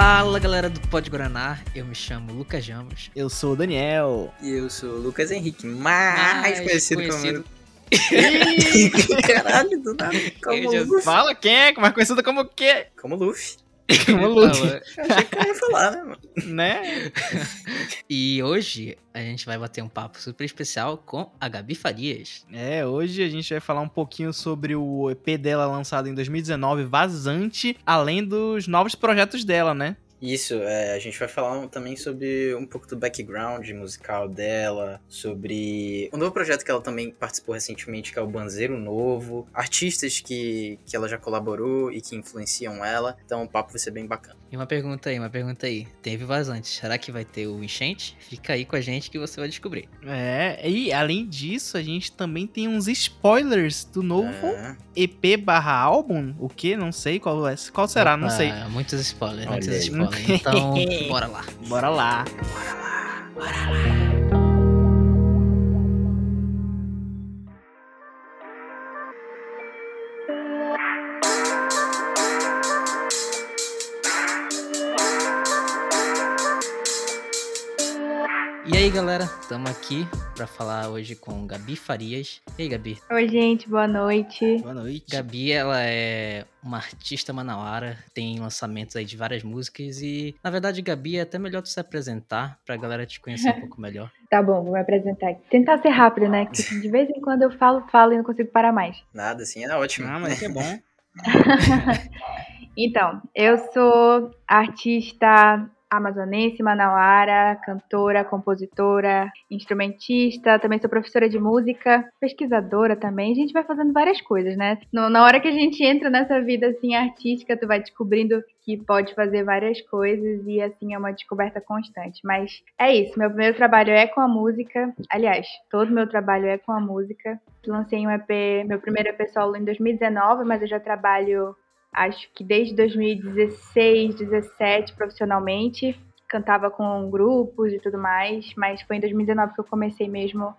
Fala galera do Pod Guaraná, eu me chamo Lucas Jamos. Eu sou o Daniel. E eu sou o Lucas Henrique, mais, Mais conhecido, conhecido. como. Caralho, do nada. Como Luffy. Fala quem é, mais conhecido como o quê? Como Luffy. Eu achei que eu ia falar, né, mano? né? E hoje a gente vai bater um papo super especial com a Gabi Farias. É, hoje a gente vai falar um pouquinho sobre o EP dela lançado em 2019, Vazante, além dos novos projetos dela, né? Isso, é, a gente vai falar um- também sobre um pouco do background musical dela, sobre o novo projeto que ela também participou recentemente, que é o Banzeiro Novo, artistas que, que ela já colaborou e que influenciam ela. Então o papo vai ser bem bacana. E uma pergunta aí, uma pergunta aí. Teve vazante, será que vai ter o enchente? Fica aí com a gente que você vai descobrir. É, e além disso, a gente também tem uns spoilers do novo É, EP barra álbum. O que? Não sei qual é. Qual será? Não Opa, sei. Muitos spoilers, Olha muitos spoilers. Então, bora lá. Bora lá. E aí galera, estamos aqui para falar hoje com Gabi Farias. E aí Gabi? Oi, gente, boa noite. Boa noite. Gabi, ela é uma artista manauara, tem lançamentos aí de várias músicas e, na verdade, Gabi, é até melhor tu se apresentar pra galera te conhecer um pouco melhor. Tá bom, vou me apresentar aqui. Tentar ser rápido, né? Que de vez em quando eu falo, falo e não consigo parar mais. nada assim, é ótimo. Ah, mas é bom. Então, eu sou artista amazonense, manauara, cantora, compositora, instrumentista, também sou professora de música, pesquisadora também. A gente vai fazendo várias coisas, né? No- Na hora que a gente entra nessa vida assim artística, tu vai descobrindo que pode fazer várias coisas e assim é uma descoberta constante. Mas é isso, meu primeiro trabalho é com a música. Aliás, todo meu trabalho é com a música. Lancei um EP, meu primeiro EP solo em 2019, mas eu já trabalho acho que desde 2016, 17 profissionalmente. Cantava com grupos e tudo mais, mas foi em 2019 que eu comecei mesmo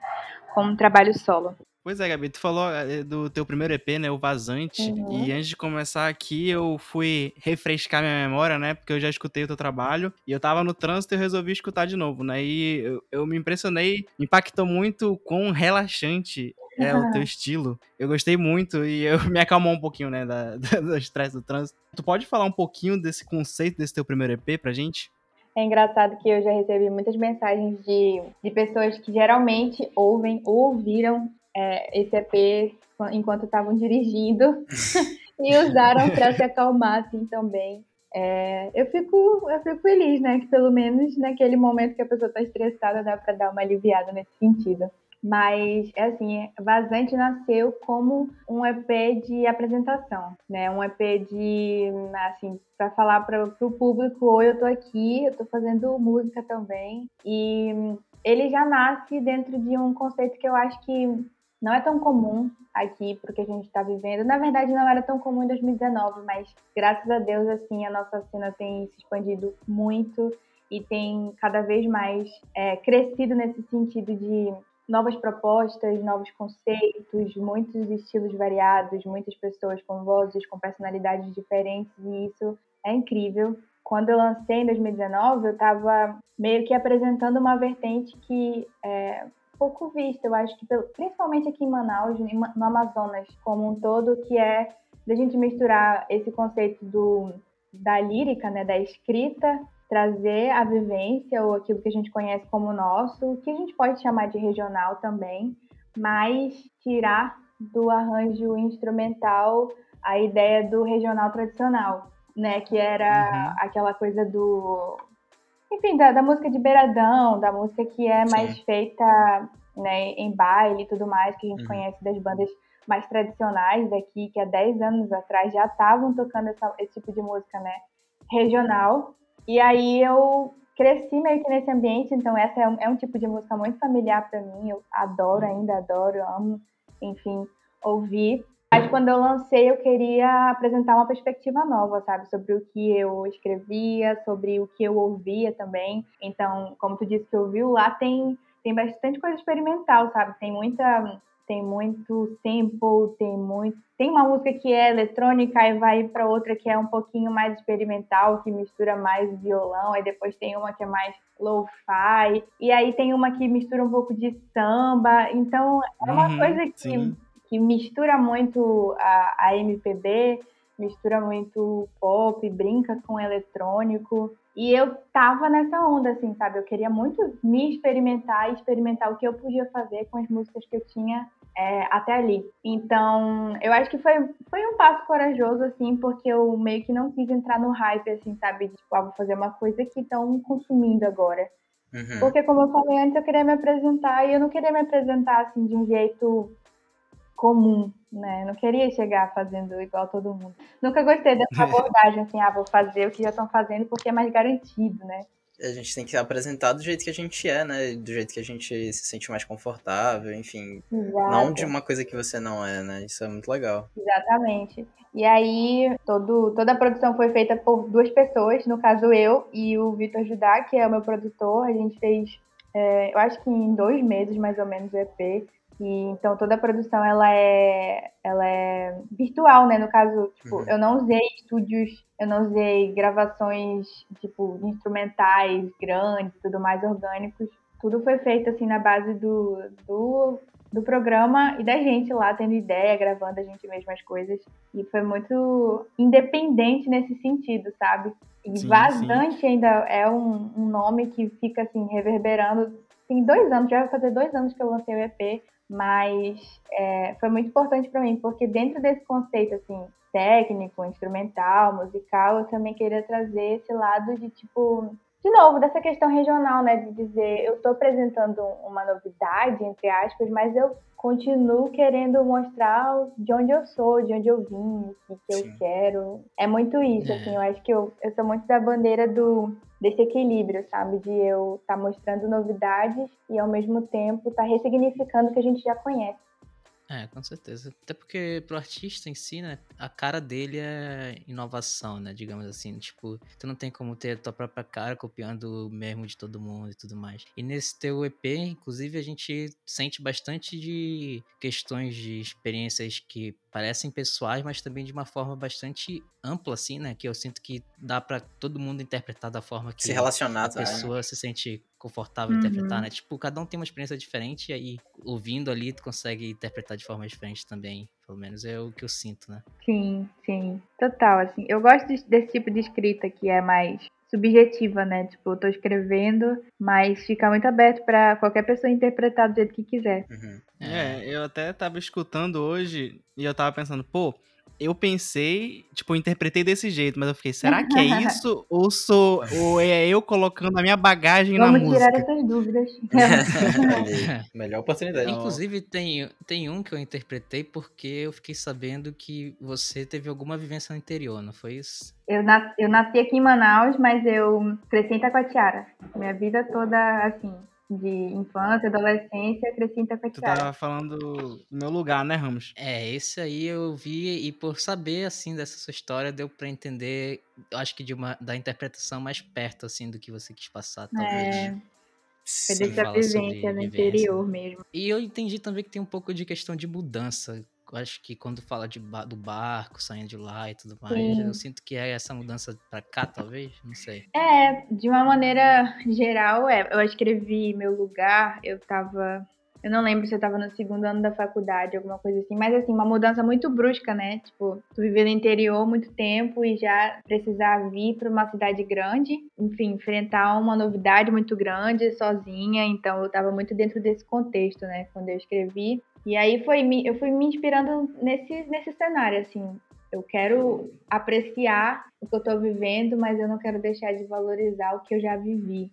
com um trabalho solo. Pois é, Gabi, tu falou eh, do teu primeiro EP, né, o Vazante, Uhum. e antes de começar aqui eu fui refrescar minha memória, né, porque eu já escutei o teu trabalho, e eu tava no trânsito e eu resolvi escutar de novo, né, e eu, eu me impressionei, impactou muito o quão relaxante é o teu estilo. Eu gostei muito e eu me acalmou um pouquinho, né, da, da- do estresse do trânsito. Tu pode falar um pouquinho desse conceito desse teu primeiro EP pra gente? É engraçado que eu já recebi muitas mensagens de, de pessoas que geralmente ouvem ou ouviram é, esse EP enquanto estavam dirigindo e usaram para se acalmar assim também. É, eu, fico, eu fico feliz, né? Que pelo menos naquele momento que a pessoa está estressada dá para dar uma aliviada nesse sentido. Mas, assim, Vazante nasceu como um EP de apresentação, né? Um EP de, assim, para falar para o público, oi, eu tô aqui, eu tô fazendo música também. E ele já nasce dentro de um conceito que eu acho que não é tão comum aqui pro que a gente está vivendo. Na verdade, não era tão comum em 2019, mas graças a Deus, assim, a nossa cena tem se expandido muito e tem cada vez mais é, crescido nesse sentido de novas propostas, novos conceitos, muitos estilos variados, muitas pessoas com vozes, com personalidades diferentes, e isso é incrível. Quando eu lancei em 2019, eu estava meio que apresentando uma vertente que é pouco vista, eu acho que principalmente aqui em Manaus, no Amazonas como um todo, que é da gente misturar esse conceito do, da lírica, né, da escrita, trazer a vivência ou aquilo que a gente conhece como nosso, que a gente pode chamar de regional também, mas tirar do arranjo instrumental a ideia do regional tradicional, né, que era aquela coisa do enfim, da, da música de beiradão, da música que é mais Sim. feita né, em baile e tudo mais, que a gente Uhum. conhece das bandas mais tradicionais daqui, que há 10 anos atrás já estavam tocando essa- esse tipo de música, né, regional. E aí eu cresci meio que nesse ambiente, então essa é um, é um tipo de música muito familiar para mim, eu adoro ainda, adoro, amo, enfim, ouvir. Mas quando eu lancei, eu queria apresentar uma perspectiva nova, sabe? Sobre o que eu escrevia, sobre o que eu ouvia também. Então, como tu disse que ouviu, lá tem, tem bastante coisa experimental, sabe? Tem muita tem muito sample, tem muito. Tem uma música que é eletrônica e vai para outra que é um pouquinho mais experimental, que mistura mais violão, aí depois tem uma que é mais lo-fi, e aí tem uma que mistura um pouco de samba. Então é uma Uhum, coisa que, sim. que mistura muito a, a MPB, mistura muito pop, brinca com eletrônico. E eu tava nessa onda, assim, sabe? Eu queria muito me experimentar e experimentar o que eu podia fazer com as músicas que eu tinha é, até ali. Então, eu acho que foi, foi um passo corajoso, assim, porque eu meio que não quis entrar no hype, assim, sabe? Tipo, ah, vou fazer uma coisa que estão consumindo agora. Uhum. Porque, como eu falei antes, eu queria me apresentar e eu não queria me apresentar, assim, de um jeito comum, né? Eu não queria chegar fazendo igual todo mundo. Nunca gostei dessa abordagem, assim, ah, vou fazer o que já estão fazendo porque é mais garantido, né? A gente tem que apresentar do jeito que a gente é, né? Do jeito que a gente se sente mais confortável, enfim. Exato. Não de uma coisa que você não é, né? Isso é muito legal. Exatamente. E aí, todo, toda a produção foi feita por duas pessoas, no caso eu e o Vitor Judá, que é o meu produtor. A gente fez, é, eu acho que em dois meses mais ou menos o EP. E, então toda a produção ela é, ela é virtual, né? No caso, tipo, Uhum. eu não usei estúdios, eu não usei gravações tipo instrumentais grandes, tudo mais orgânicos. Tudo foi feito assim na base do, do do programa e da gente lá tendo ideia, gravando a gente mesmo as coisas. E foi muito independente nesse sentido, sabe? E Sim, Vazante ainda é um, um nome que fica assim, reverberando. Tem dois anos, já vai fazer dois anos que eu lancei o EP, mas é, foi muito importante para mim, porque dentro desse conceito, assim, técnico, instrumental, musical, eu também queria trazer esse lado de tipo de novo, dessa questão regional, né? De dizer, eu estou apresentando uma novidade, entre aspas, mas eu continuo querendo mostrar de onde eu sou, de onde eu vim, o que, eu quero. É muito isso, É. assim, eu acho que eu, eu sou muito da bandeira do desse equilíbrio, sabe? De eu estar mostrando novidades e ao mesmo tempo estar ressignificando o que a gente já conhece. É, com certeza. Até porque pro artista em si, né, a cara dele é inovação, né, digamos assim. Tipo, tu não tem como ter a tua própria cara copiando o mesmo de todo mundo e tudo mais. E nesse teu EP, inclusive, a gente sente bastante de questões de experiências que parecem pessoais, mas também de uma forma bastante ampla, assim, né, que eu sinto que dá pra todo mundo interpretar da forma que Se relacionar a também. né? pessoa se sente confortável Uhum. interpretar, né? Tipo, cada um tem uma experiência diferente e aí, ouvindo ali, tu consegue interpretar de forma diferente também. Pelo menos é o que eu sinto, né? Sim, sim, total, assim. Eu gosto de- desse tipo de escrita que é mais subjetiva, né? Tipo, eu tô escrevendo, mas fica muito aberto pra qualquer pessoa interpretar do jeito que quiser. Uhum. É, eu até tava escutando hoje e eu tava pensando, pô, eu pensei, tipo, eu interpretei desse jeito, mas eu fiquei, será que é isso? ou sou, ou é eu colocando a minha bagagem Vamos na tirar música? essas dúvidas. Olha aí, Melhor oportunidade. Inclusive, tem, tem um que eu interpretei porque eu fiquei sabendo que você teve alguma vivência no interior, não foi isso? Eu, nas- eu nasci aqui em Manaus, mas eu cresci em Taquatiara. Minha vida toda, assim, de infância, adolescência, cresci em Tu tava falando do meu lugar, né, Ramos? É, esse aí eu vi e por saber, assim, dessa sua história, deu pra entender, eu acho que de uma, da interpretação mais perto, assim, do que você quis passar, talvez. É, foi dessa vivência no interior mesmo. E eu entendi também que tem um pouco de questão de mudança. Acho que quando fala de ba- do barco, saindo de lá e tudo mais, Sim. eu sinto que é essa mudança pra cá, talvez? Não sei. É, de uma maneira geral, é. Eu escrevi meu lugar, eu tava. Eu não lembro se eu tava no segundo ano da faculdade, alguma coisa assim, mas assim, uma mudança muito brusca, né? Tipo, tu viver no interior muito tempo e já precisar vir pra uma cidade grande, enfim, enfrentar uma novidade muito grande sozinha, então eu tava muito dentro desse contexto, né, quando eu escrevi. E aí foi eu fui me inspirando nesse, nesse cenário, assim, eu quero apreciar o que eu tô vivendo, mas eu não quero deixar de valorizar o que eu já vivi.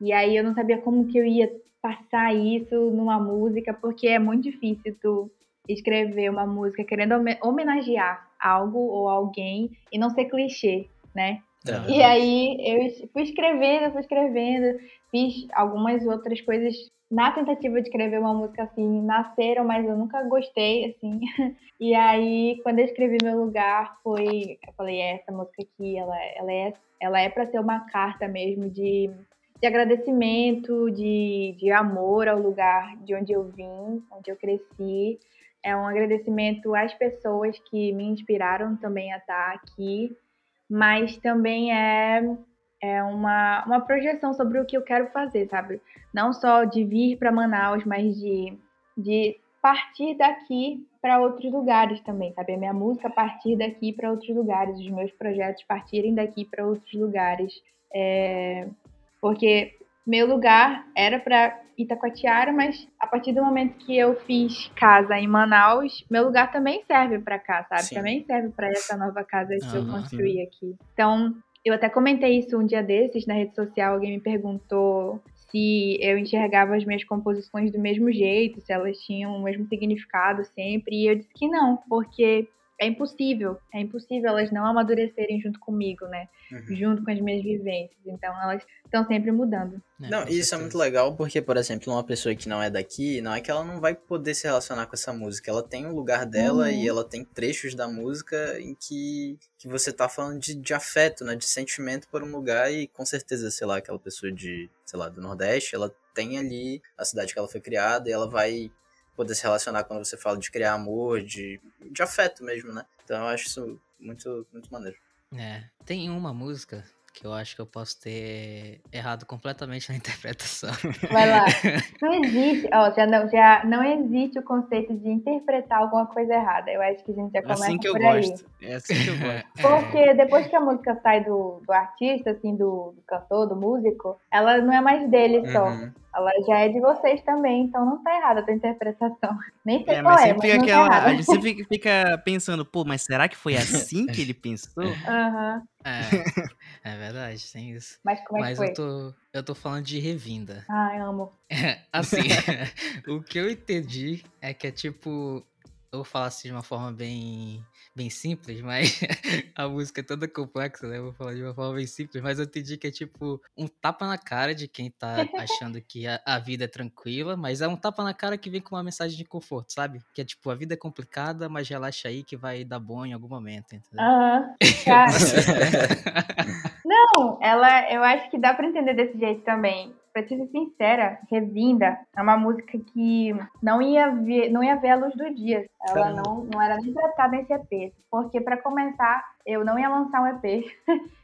E aí eu não sabia como que eu ia passar isso numa música, porque é muito difícil tu escrever uma música querendo home- homenagear algo ou alguém e não ser clichê, né? Aham. E aí eu fui escrevendo, fui escrevendo, fiz algumas outras coisas na tentativa de escrever uma música assim, nasceram, mas eu nunca gostei, assim. E aí, quando eu escrevi meu lugar, foi. Eu falei, é, essa música aqui, ela, ela é ela é para ser uma carta mesmo de, de de agradecimento, de, de amor ao lugar de onde eu vim, onde eu cresci. É um agradecimento às pessoas que me inspiraram também a estar aqui, mas também é, é uma, uma projeção sobre o que eu quero fazer, sabe? Não só de vir para Manaus, mas de, de partir daqui para outros lugares também, sabe? A minha música partir daqui para outros lugares, os meus projetos partirem daqui para outros lugares. É... Porque meu lugar era para Itacoatiara, mas a partir do momento que eu fiz casa em Manaus, meu lugar também serve para cá, sabe? Sim. Também serve para essa nova casa que eu construí aqui. Então, eu até comentei isso um dia desses na rede social, alguém me perguntou se eu enxergava as minhas composições do mesmo jeito, se elas tinham o mesmo significado sempre, e eu disse que não, porque é impossível, é impossível elas não amadurecerem junto comigo, né? Uhum. Junto com as minhas vivências. Então elas estão sempre mudando. É, não, isso certeza. é muito legal porque, por exemplo, uma pessoa que não é daqui, não é que ela não vai poder se relacionar com essa música. Ela tem um lugar dela uhum. e ela tem trechos da música em que, que você tá falando de, de afeto, né? De sentimento por um lugar e com certeza, sei lá, aquela pessoa de, sei lá, do Nordeste, ela tem ali a cidade que ela foi criada e ela vai poder se relacionar quando você fala de criar amor, de, de afeto mesmo, né? Então eu acho isso muito, muito maneiro. É, tem uma música que eu acho que eu posso ter errado completamente na interpretação. Vai lá. Não existe, ó, já não, já não existe o conceito de interpretar alguma coisa errada. Eu acho que a gente já começa é assim que por eu aí. gosto. É assim que eu gosto. Porque depois que a música sai do, do artista, assim, do, do cantor, do músico, ela não é mais dele só. Uhum. Ela já é de vocês também, então não tá errada a tua interpretação. Nem sei é, qual mas é, sempre mas fica aquela, tá a gente sempre fica pensando, pô, mas será que foi assim que ele pensou? Aham. Uhum. É, é verdade, tem isso. Mas como é Mas que foi? eu tô, eu tô falando de revinda. Ai, amo. É, assim, o que eu entendi é que é tipo. Eu vou falar assim de uma forma bem bem simples, mas a música é toda complexa, né? Eu vou falar de uma forma bem simples, mas eu entendi que é tipo um tapa na cara de quem tá achando que a, a, vida é tranquila, mas é um tapa na cara que vem com uma mensagem de conforto, sabe? Que é tipo, a vida é complicada, mas relaxa aí que vai dar bom em algum momento, entendeu? Aham. Não, ela, eu acho que dá para entender desse jeito também pra te ser sincera, Revinda é uma música que não ia ver, não ia ver a luz do dia. Ela não, não era nem tratada nesse EP. Porque, para começar, eu não ia lançar um EP.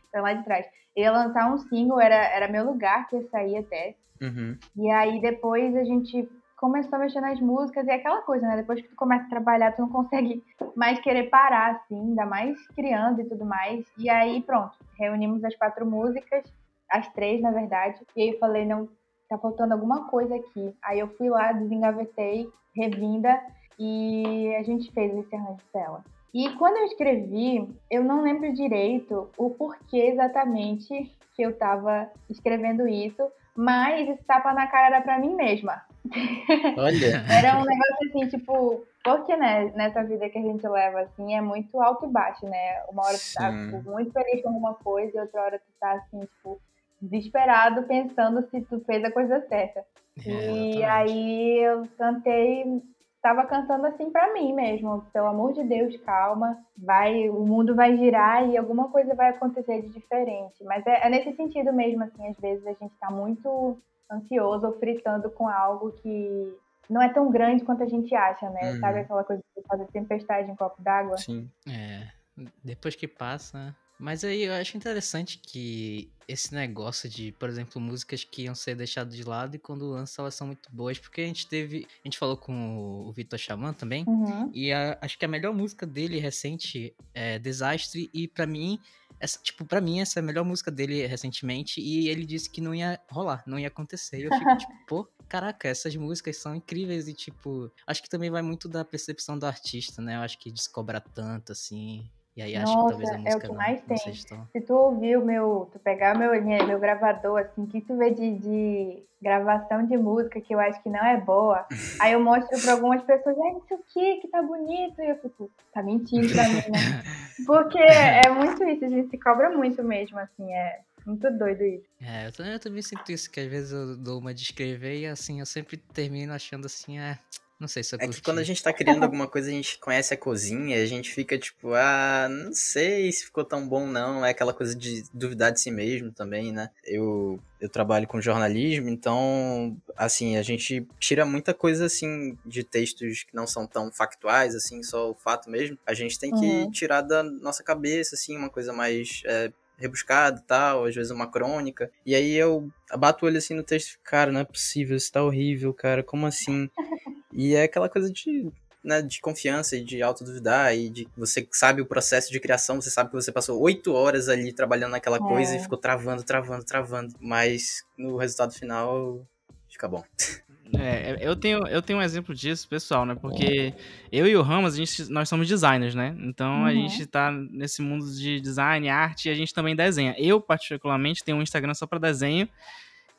então, lá de trás. Eu ia lançar um single, era, era meu lugar que ia sair até. Uhum. E aí, depois, a gente começou a mexer nas músicas e é aquela coisa, né? Depois que tu começa a trabalhar, tu não consegue mais querer parar, assim, ainda mais criando e tudo mais. E aí, pronto, reunimos as quatro músicas as três, na verdade. E aí eu falei, não, tá faltando alguma coisa aqui. Aí eu fui lá, desengavetei, revinda, e a gente fez esse arranjo dela. E quando eu escrevi, eu não lembro direito o porquê exatamente que eu tava escrevendo isso, mas esse tapa na cara era pra mim mesma. Olha! era um negócio assim, tipo, porque né, nessa vida que a gente leva, assim, é muito alto e baixo, né? Uma hora tu tá tipo, muito feliz com alguma coisa e outra hora tu tá assim, tipo, desesperado pensando se tu fez a coisa certa. É, e aí eu cantei, estava cantando assim para mim mesmo, pelo amor de Deus, calma, vai, o mundo vai girar e alguma coisa vai acontecer de diferente. Mas é, é nesse sentido mesmo, assim, às vezes a gente está muito ansioso ou fritando com algo que não é tão grande quanto a gente acha, né? Uhum. Sabe aquela coisa de fazer tempestade em copo d'água? Sim. É. Depois que passa, mas aí eu acho interessante que esse negócio de, por exemplo, músicas que iam ser deixadas de lado e quando lançam elas são muito boas, porque a gente teve. A gente falou com o Vitor Xamã também, uhum. e a, acho que a melhor música dele recente é Desastre, e para mim, essa, tipo, para mim, essa é a melhor música dele recentemente, e ele disse que não ia rolar, não ia acontecer. E eu fico tipo, pô, caraca, essas músicas são incríveis e, tipo, acho que também vai muito da percepção do artista, né? Eu acho que descobra tanto, assim. E aí acho Nossa, que talvez a música é o que não, mais tem. tão... Se tu ouvir o meu, tu pegar meu, meu gravador, assim, que tu vê de, de gravação de música que eu acho que não é boa, aí eu mostro pra algumas pessoas, ah, isso aqui que tá bonito, e eu fico, tá mentindo pra mim, né? Porque é muito isso, a gente se cobra muito mesmo, assim, é muito doido isso. É, eu também, sinto isso, que às vezes eu dou uma de escrever e assim, eu sempre termino achando assim, é Não sei se eu É curti. que quando a gente tá criando alguma coisa, a gente conhece a cozinha, a gente fica tipo, ah, não sei se ficou tão bom não. É aquela coisa de duvidar de si mesmo também, né? Eu, eu trabalho com jornalismo, então, assim, a gente tira muita coisa, assim, de textos que não são tão factuais, assim, só o fato mesmo. A gente tem que Uhum. tirar da nossa cabeça, assim, uma coisa mais é, rebuscada e tal, às vezes uma crônica. E aí eu bato o olho assim no texto e fico, cara, não é possível, isso tá horrível, cara, como assim? E é aquela coisa de, né, de confiança e de autoduvidar e de que você sabe o processo de criação, você sabe que você passou oito horas ali trabalhando naquela coisa É. e ficou travando, travando, travando. Mas no resultado final fica bom. É, eu tenho, eu tenho um exemplo disso, pessoal, né? Porque eu e o Ramos, a gente, nós somos designers, né? Então a Uhum. gente tá nesse mundo de design, arte, e a gente também desenha. Eu, particularmente, tenho um Instagram só pra desenho.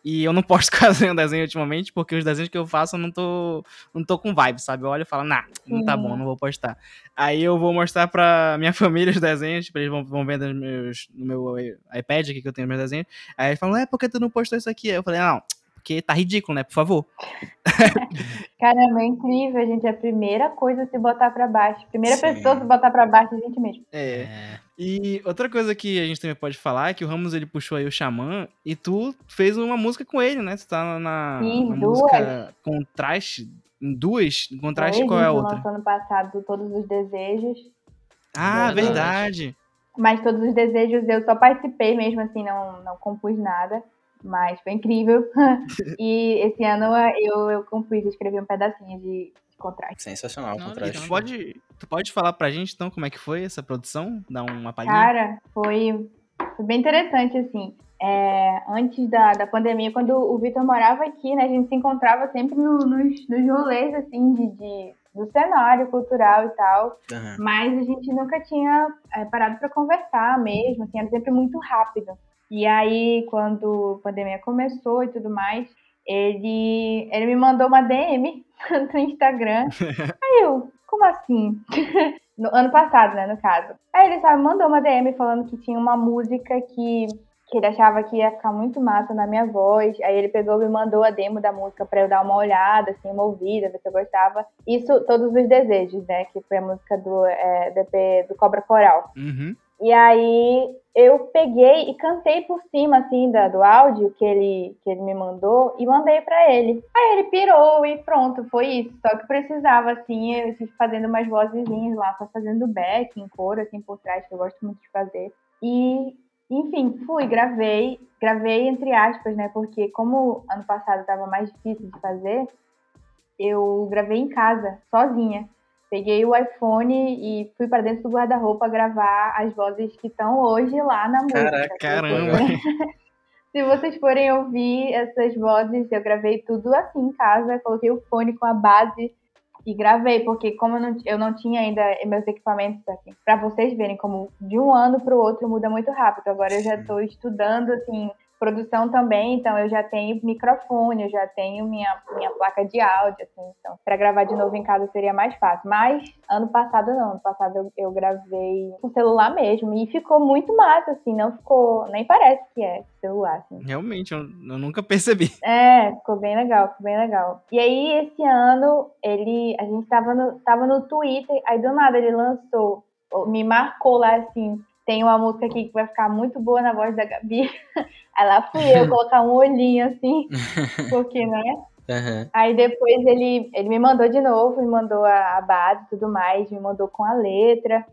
E eu não posto quase nenhum desenho ultimamente, porque os desenhos que eu faço eu não tô, não tô com vibe, sabe? Eu olho e falo, nah, não tá bom, não vou postar. Aí eu vou mostrar pra minha família os desenhos, tipo, eles vão, vão vendo os meus, no meu iPad aqui que eu tenho meus desenhos. Aí eles falam, é, por que tu não postou isso aqui? Aí eu falei, não, porque tá ridículo, né? Por favor. Caramba, é incrível, gente. É a primeira coisa a se botar pra baixo. Primeira Sim. pessoa a se botar pra baixo é a gente mesmo. É. E outra coisa que a gente também pode falar é que o Ramos ele puxou aí o Xamã e tu fez uma música com ele, né? Tu tá na, Fiz na duas. música Contraste. Em duas? Contraste, Foi, qual é a outra? lançou ano passado Todos os Desejos. Ah, Verdade. verdade. Mas Todos os Desejos eu só participei mesmo, assim, não, não compus nada. Mas foi incrível. e esse ano eu, eu compus, escrevi um pedacinho de contraste. Sensacional o contraste. Pode, tu pode falar pra gente então como é que foi essa produção? Dar uma palhinha? Cara, foi, foi bem interessante, assim. É, antes da, da pandemia, quando o Vitor morava aqui, né, a gente se encontrava sempre no- nos, nos rolês, assim, de, de- do cenário cultural e tal. Aham. Mas a gente nunca tinha é, parado para conversar mesmo, assim, era sempre muito rápido. E aí, quando a pandemia começou e tudo mais, ele, ele me mandou uma DM no Instagram. Aí eu, como assim? No ano passado, né, no caso. Aí ele só me mandou uma DM falando que tinha uma música que, que ele achava que ia ficar muito massa na minha voz. Aí ele pegou e me mandou a demo da música pra eu dar uma olhada, assim, uma ouvida, ver se eu gostava. Isso, Todos os Desejos, né, que foi a música do, é, do EP do Cobra Coral. Uhum. E aí eu peguei e cantei por cima, assim, da, do áudio que ele, que ele me mandou e mandei pra ele. Aí ele pirou e pronto, foi isso. Só que precisava, assim, eu tive fazendo umas vozezinhas lá, só fazendo back, em coro, assim, por trás, que eu gosto muito de fazer. E, enfim, fui, gravei. Gravei entre aspas, né? Porque como ano passado tava mais difícil de fazer, eu gravei em casa, sozinha. Peguei o iPhone e fui pra dentro do guarda-roupa gravar as vozes que estão hoje lá na música. Caraca, Caramba. Se vocês forem ouvir essas vozes, eu gravei tudo assim em casa, coloquei o fone com a base e gravei, porque como eu não, eu não tinha ainda meus equipamentos aqui, pra vocês verem como de um ano pro outro muda muito rápido. Agora eu já tô estudando, assim, produção também, então eu já tenho microfone, eu já tenho minha, minha placa de áudio, assim, então para gravar de novo em casa seria mais fácil. Mas ano passado não, ano passado eu, eu gravei com celular mesmo e ficou muito massa, assim, não ficou, nem parece que é celular, assim. Realmente, eu, eu nunca percebi. É, ficou bem legal, ficou bem legal. E aí, esse ano, ele, a gente tava no, tava no Twitter, aí do nada ele lançou, me marcou lá assim, tem uma música aqui que vai ficar muito boa na voz da Gabi. Aí lá fui eu colocar um olhinho assim, porque, né? Aham. Aí depois ele, ele me mandou de novo, me mandou a, a base e tudo mais, me mandou com a letra.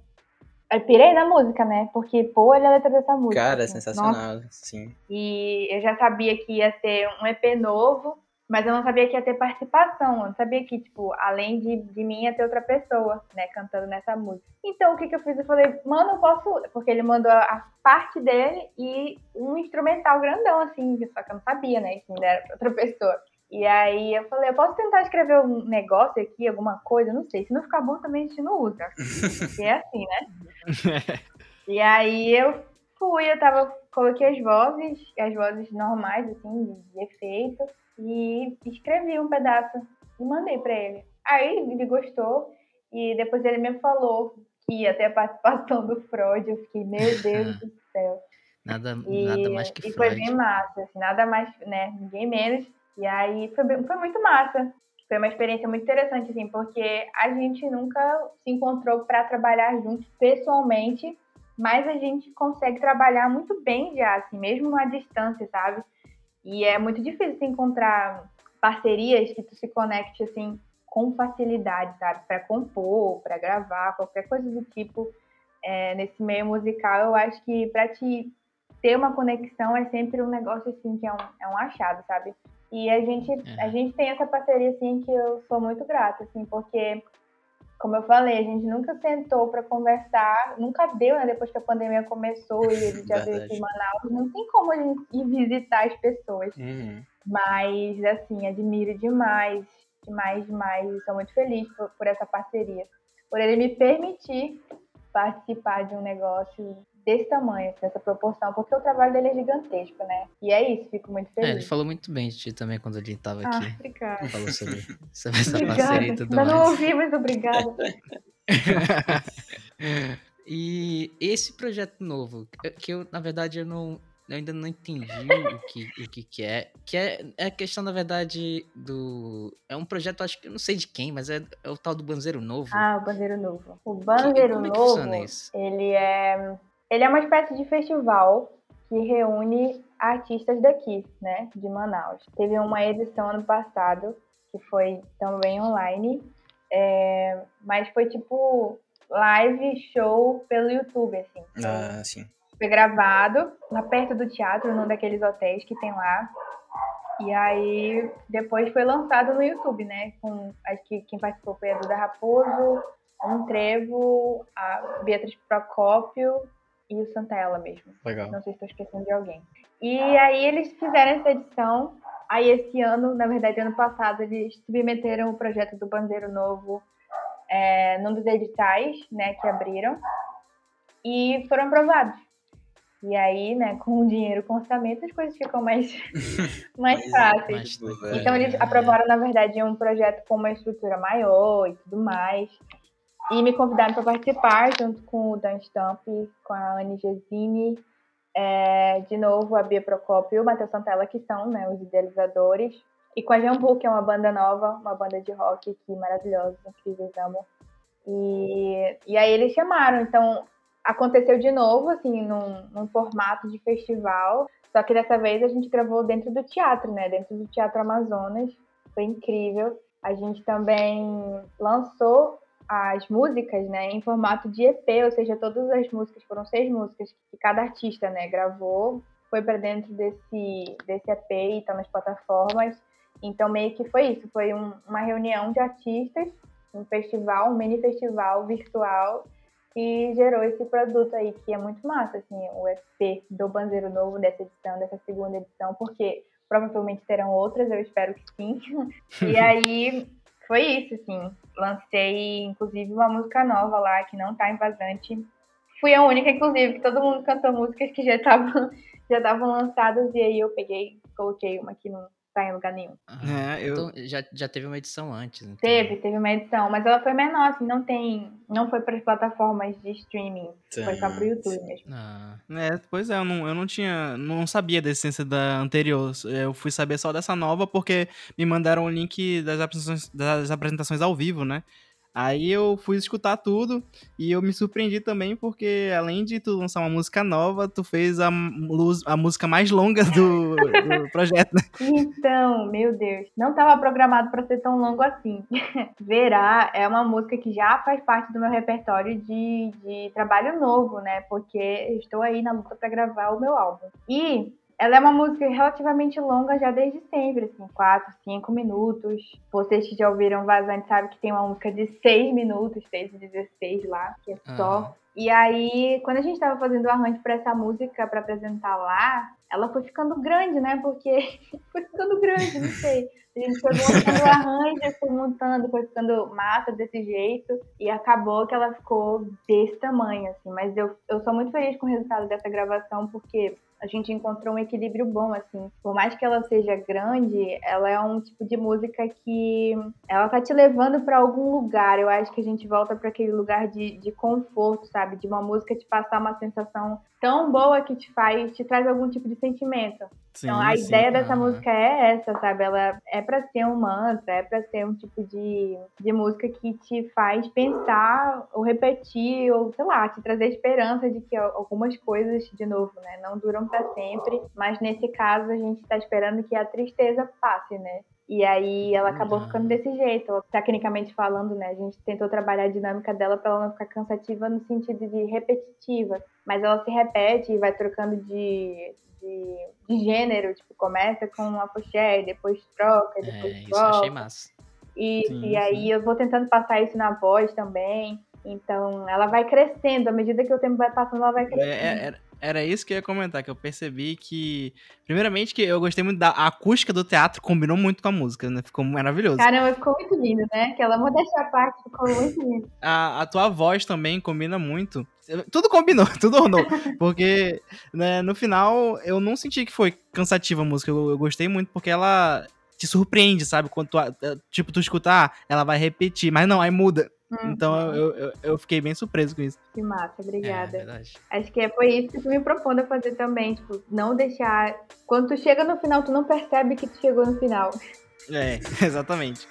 Aí pirei na música, né? Porque, pô, olha a letra dessa música. Cara, assim. Nossa, sensacional, sim. e eu já sabia que ia ser um EP novo, mas eu não sabia que ia ter participação. Eu não sabia que, tipo, além de, de mim ia ter outra pessoa, né, cantando nessa música. Então, o que, que eu fiz? Eu falei, mano, eu posso. Porque ele mandou a parte dele e um instrumental grandão, assim, só que eu não sabia, né, que ainda era pra outra pessoa. E aí eu falei, eu posso tentar escrever um negócio aqui, alguma coisa? Não sei. Se não ficar bom, também a gente não usa. Porque é assim, né? E aí eu fui, eu tava, coloquei as vozes, as vozes normais, assim, de, efeito, e escrevi um pedaço e mandei pra ele. Aí ele gostou, e depois ele me falou que ia ter a participação do Freud, eu fiquei, meu Deus do céu. Nada, E, nada mais que e foi Freud. bem massa, assim, nada mais, né, ninguém menos. E aí foi, bem- foi muito massa. foi uma experiência muito interessante, assim, porque a gente nunca se encontrou para trabalhar juntos pessoalmente, mas a gente consegue trabalhar muito bem já, assim, mesmo à distância, sabe? E é muito difícil encontrar parcerias que tu se conecte, assim, com facilidade, sabe? Para compor, para gravar, qualquer coisa do tipo. É, nesse meio musical, eu acho que para te ter uma conexão é sempre um negócio, assim, que é um, é um achado, sabe? E a gente, é. a gente tem essa parceria, assim, que eu sou muito grata, assim, porque, como eu falei, a gente nunca sentou para conversar, nunca deu, né? Depois que a pandemia começou e a gente já veio aqui em Manaus, não tem como a gente ir visitar as pessoas. Uhum. Mas, assim, admiro demais, demais, demais. E sou muito feliz por, por essa parceria. Por ele me permitir participar de um negócio desse tamanho, dessa proporção, porque o trabalho dele é gigantesco, né? E é isso, fico muito feliz. É, ele falou muito bem de ti também quando ele estava ah, aqui. Obrigada. Falou sobre, sobre essa obrigada. parceria e tudo Ainda mais. não ouvi, mas obrigada. e esse projeto novo, que eu, na verdade, eu não, eu ainda não entendi o que, o que, que é. Que é, é a questão, na verdade, do. É um projeto, acho que eu não sei de quem, mas é, é o tal do Banzeiro Novo. Ah, o Banzeiro Novo. O Banzeiro que, Novo, é ele é ele é uma espécie de festival que reúne artistas daqui, né, de Manaus. Teve uma edição ano passado que foi também online, é, mas foi tipo live show pelo YouTube, assim. Ah, sim. Foi gravado lá perto do teatro, num daqueles hotéis que tem lá. E aí depois foi lançado no YouTube, né? Com acho que quem participou foi a Duda Raposo, um Trevo, a Beatriz Procópio e o Santella mesmo. Legal. Não sei se estou esquecendo de alguém. E aí eles fizeram essa edição. Aí esse ano, na verdade, ano passado, eles submeteram o projeto do Bandeiro Novo é, num dos editais, né, que abriram. E foram aprovados. E aí, né, com o dinheiro, com o orçamento, as coisas ficam mais, mais fáceis. Então, eles aprovaram, na verdade, um projeto com uma estrutura maior e tudo mais. E me convidaram para participar, junto com o Dan Stamp, com a Anne Gesine, é, de novo a Bia Procopio e o Matheus Santella, que são né, os idealizadores, e com a Jambu, que é uma banda nova, uma banda de rock que maravilhosa, incríveis, amo. E, e aí eles chamaram, então aconteceu de novo, assim, num, num formato de festival, só que dessa vez a gente gravou dentro do teatro, né, dentro do Teatro Amazonas, foi incrível. A gente também lançou as músicas, né, em formato de EP, ou seja, todas as músicas foram seis músicas que cada artista, né, gravou, foi para dentro desse desse EP e tá nas plataformas. Então meio que foi isso, foi um, uma reunião de artistas, um festival, um mini festival virtual que gerou esse produto aí que é muito massa, assim, o EP do Banzeiro Novo dessa edição, dessa segunda edição, porque provavelmente terão outras, eu espero que sim. E aí foi isso, assim. Lancei, inclusive, uma música nova lá, que não tá em vazante. Fui a única, inclusive, que todo mundo cantou músicas que já estavam já estavam lançadas, e aí eu peguei, coloquei uma que não em lugar nenhum. É, eu... Então, já, já teve uma edição antes, então. Teve, teve uma edição, mas ela foi menor, assim, não tem. Não foi para as plataformas de streaming. Sim, foi só pro YouTube mesmo. Ah. É, pois é, eu não, eu não tinha. Não sabia da essência da anterior. Eu fui saber só dessa nova porque me mandaram o link das apresentações, das apresentações ao vivo, né? Aí eu fui escutar tudo e eu me surpreendi também porque além de tu lançar uma música nova, tu fez a, luz, a música mais longa do, do projeto, né? Então, meu Deus, não estava programado para ser tão longo assim. Verá é uma música que já faz parte do meu repertório de, de trabalho novo, né? Porque estou aí na luta para gravar o meu álbum. E ela é uma música relativamente longa já desde sempre, assim, 4, 5 minutos. Vocês que já ouviram Vazante sabem que tem uma música de 6 minutos, 6 e 16 lá, que é só. Uhum. E aí, quando a gente tava fazendo o arranjo para essa música para apresentar lá, ela foi ficando grande, né? Porque foi ficando grande, não sei. A gente foi montando o arranjo, foi montando, foi ficando massa desse jeito. E acabou que ela ficou desse tamanho, assim. Mas eu, eu sou muito feliz com o resultado dessa gravação, porque a gente encontrou um equilíbrio bom, assim. Por mais que ela seja grande, ela é um tipo de música que ela tá te levando para algum lugar. Eu acho que a gente volta para aquele lugar de, de conforto, sabe? De uma música te passar uma sensação tão boa que te faz, te traz algum tipo de sentimento. Sim, Então a sim. ideia dessa aham. música é essa, sabe? Ela é pra ser um mantra, é pra ser um tipo de, de música que te faz pensar ou repetir, ou sei lá, te trazer esperança de que algumas coisas, de novo, né, não duram pra sempre, mas nesse caso a gente tá esperando que a tristeza passe, né? E aí ela acabou ficando desse jeito. Tecnicamente falando, né? A gente tentou trabalhar a dinâmica dela pra ela não ficar cansativa no sentido de repetitiva. Mas ela se repete e vai trocando de, de, de gênero. Tipo, começa com uma pochete, depois troca, depois É, isso achei massa. E, Sim, e aí eu vou tentando passar isso na voz também. Então ela vai crescendo. À medida que o tempo vai passando, ela vai É, crescendo. é, era, era isso que eu ia comentar, que eu percebi que. Primeiramente, que eu gostei muito da a acústica do teatro, combinou muito com a música, né? Ficou maravilhoso. Caramba, ficou muito lindo, né? Aquela modéstia à parte ficou muito lindo. A, a tua voz também combina muito. Tudo combinou, tudo ornou. Porque né, no final eu não senti que foi cansativa a música. Eu, eu gostei muito porque ela te surpreende, sabe? Quando tu, tipo, tu escutar, ela vai repetir, mas não, aí muda. Uhum. Então eu, eu, eu fiquei bem surpreso com isso. Que massa, É, obrigada. verdade. Acho que é, foi isso que tu me propondo a fazer também, tipo, não deixar. Quando tu chega no final, tu não percebe que tu chegou no final. É, exatamente.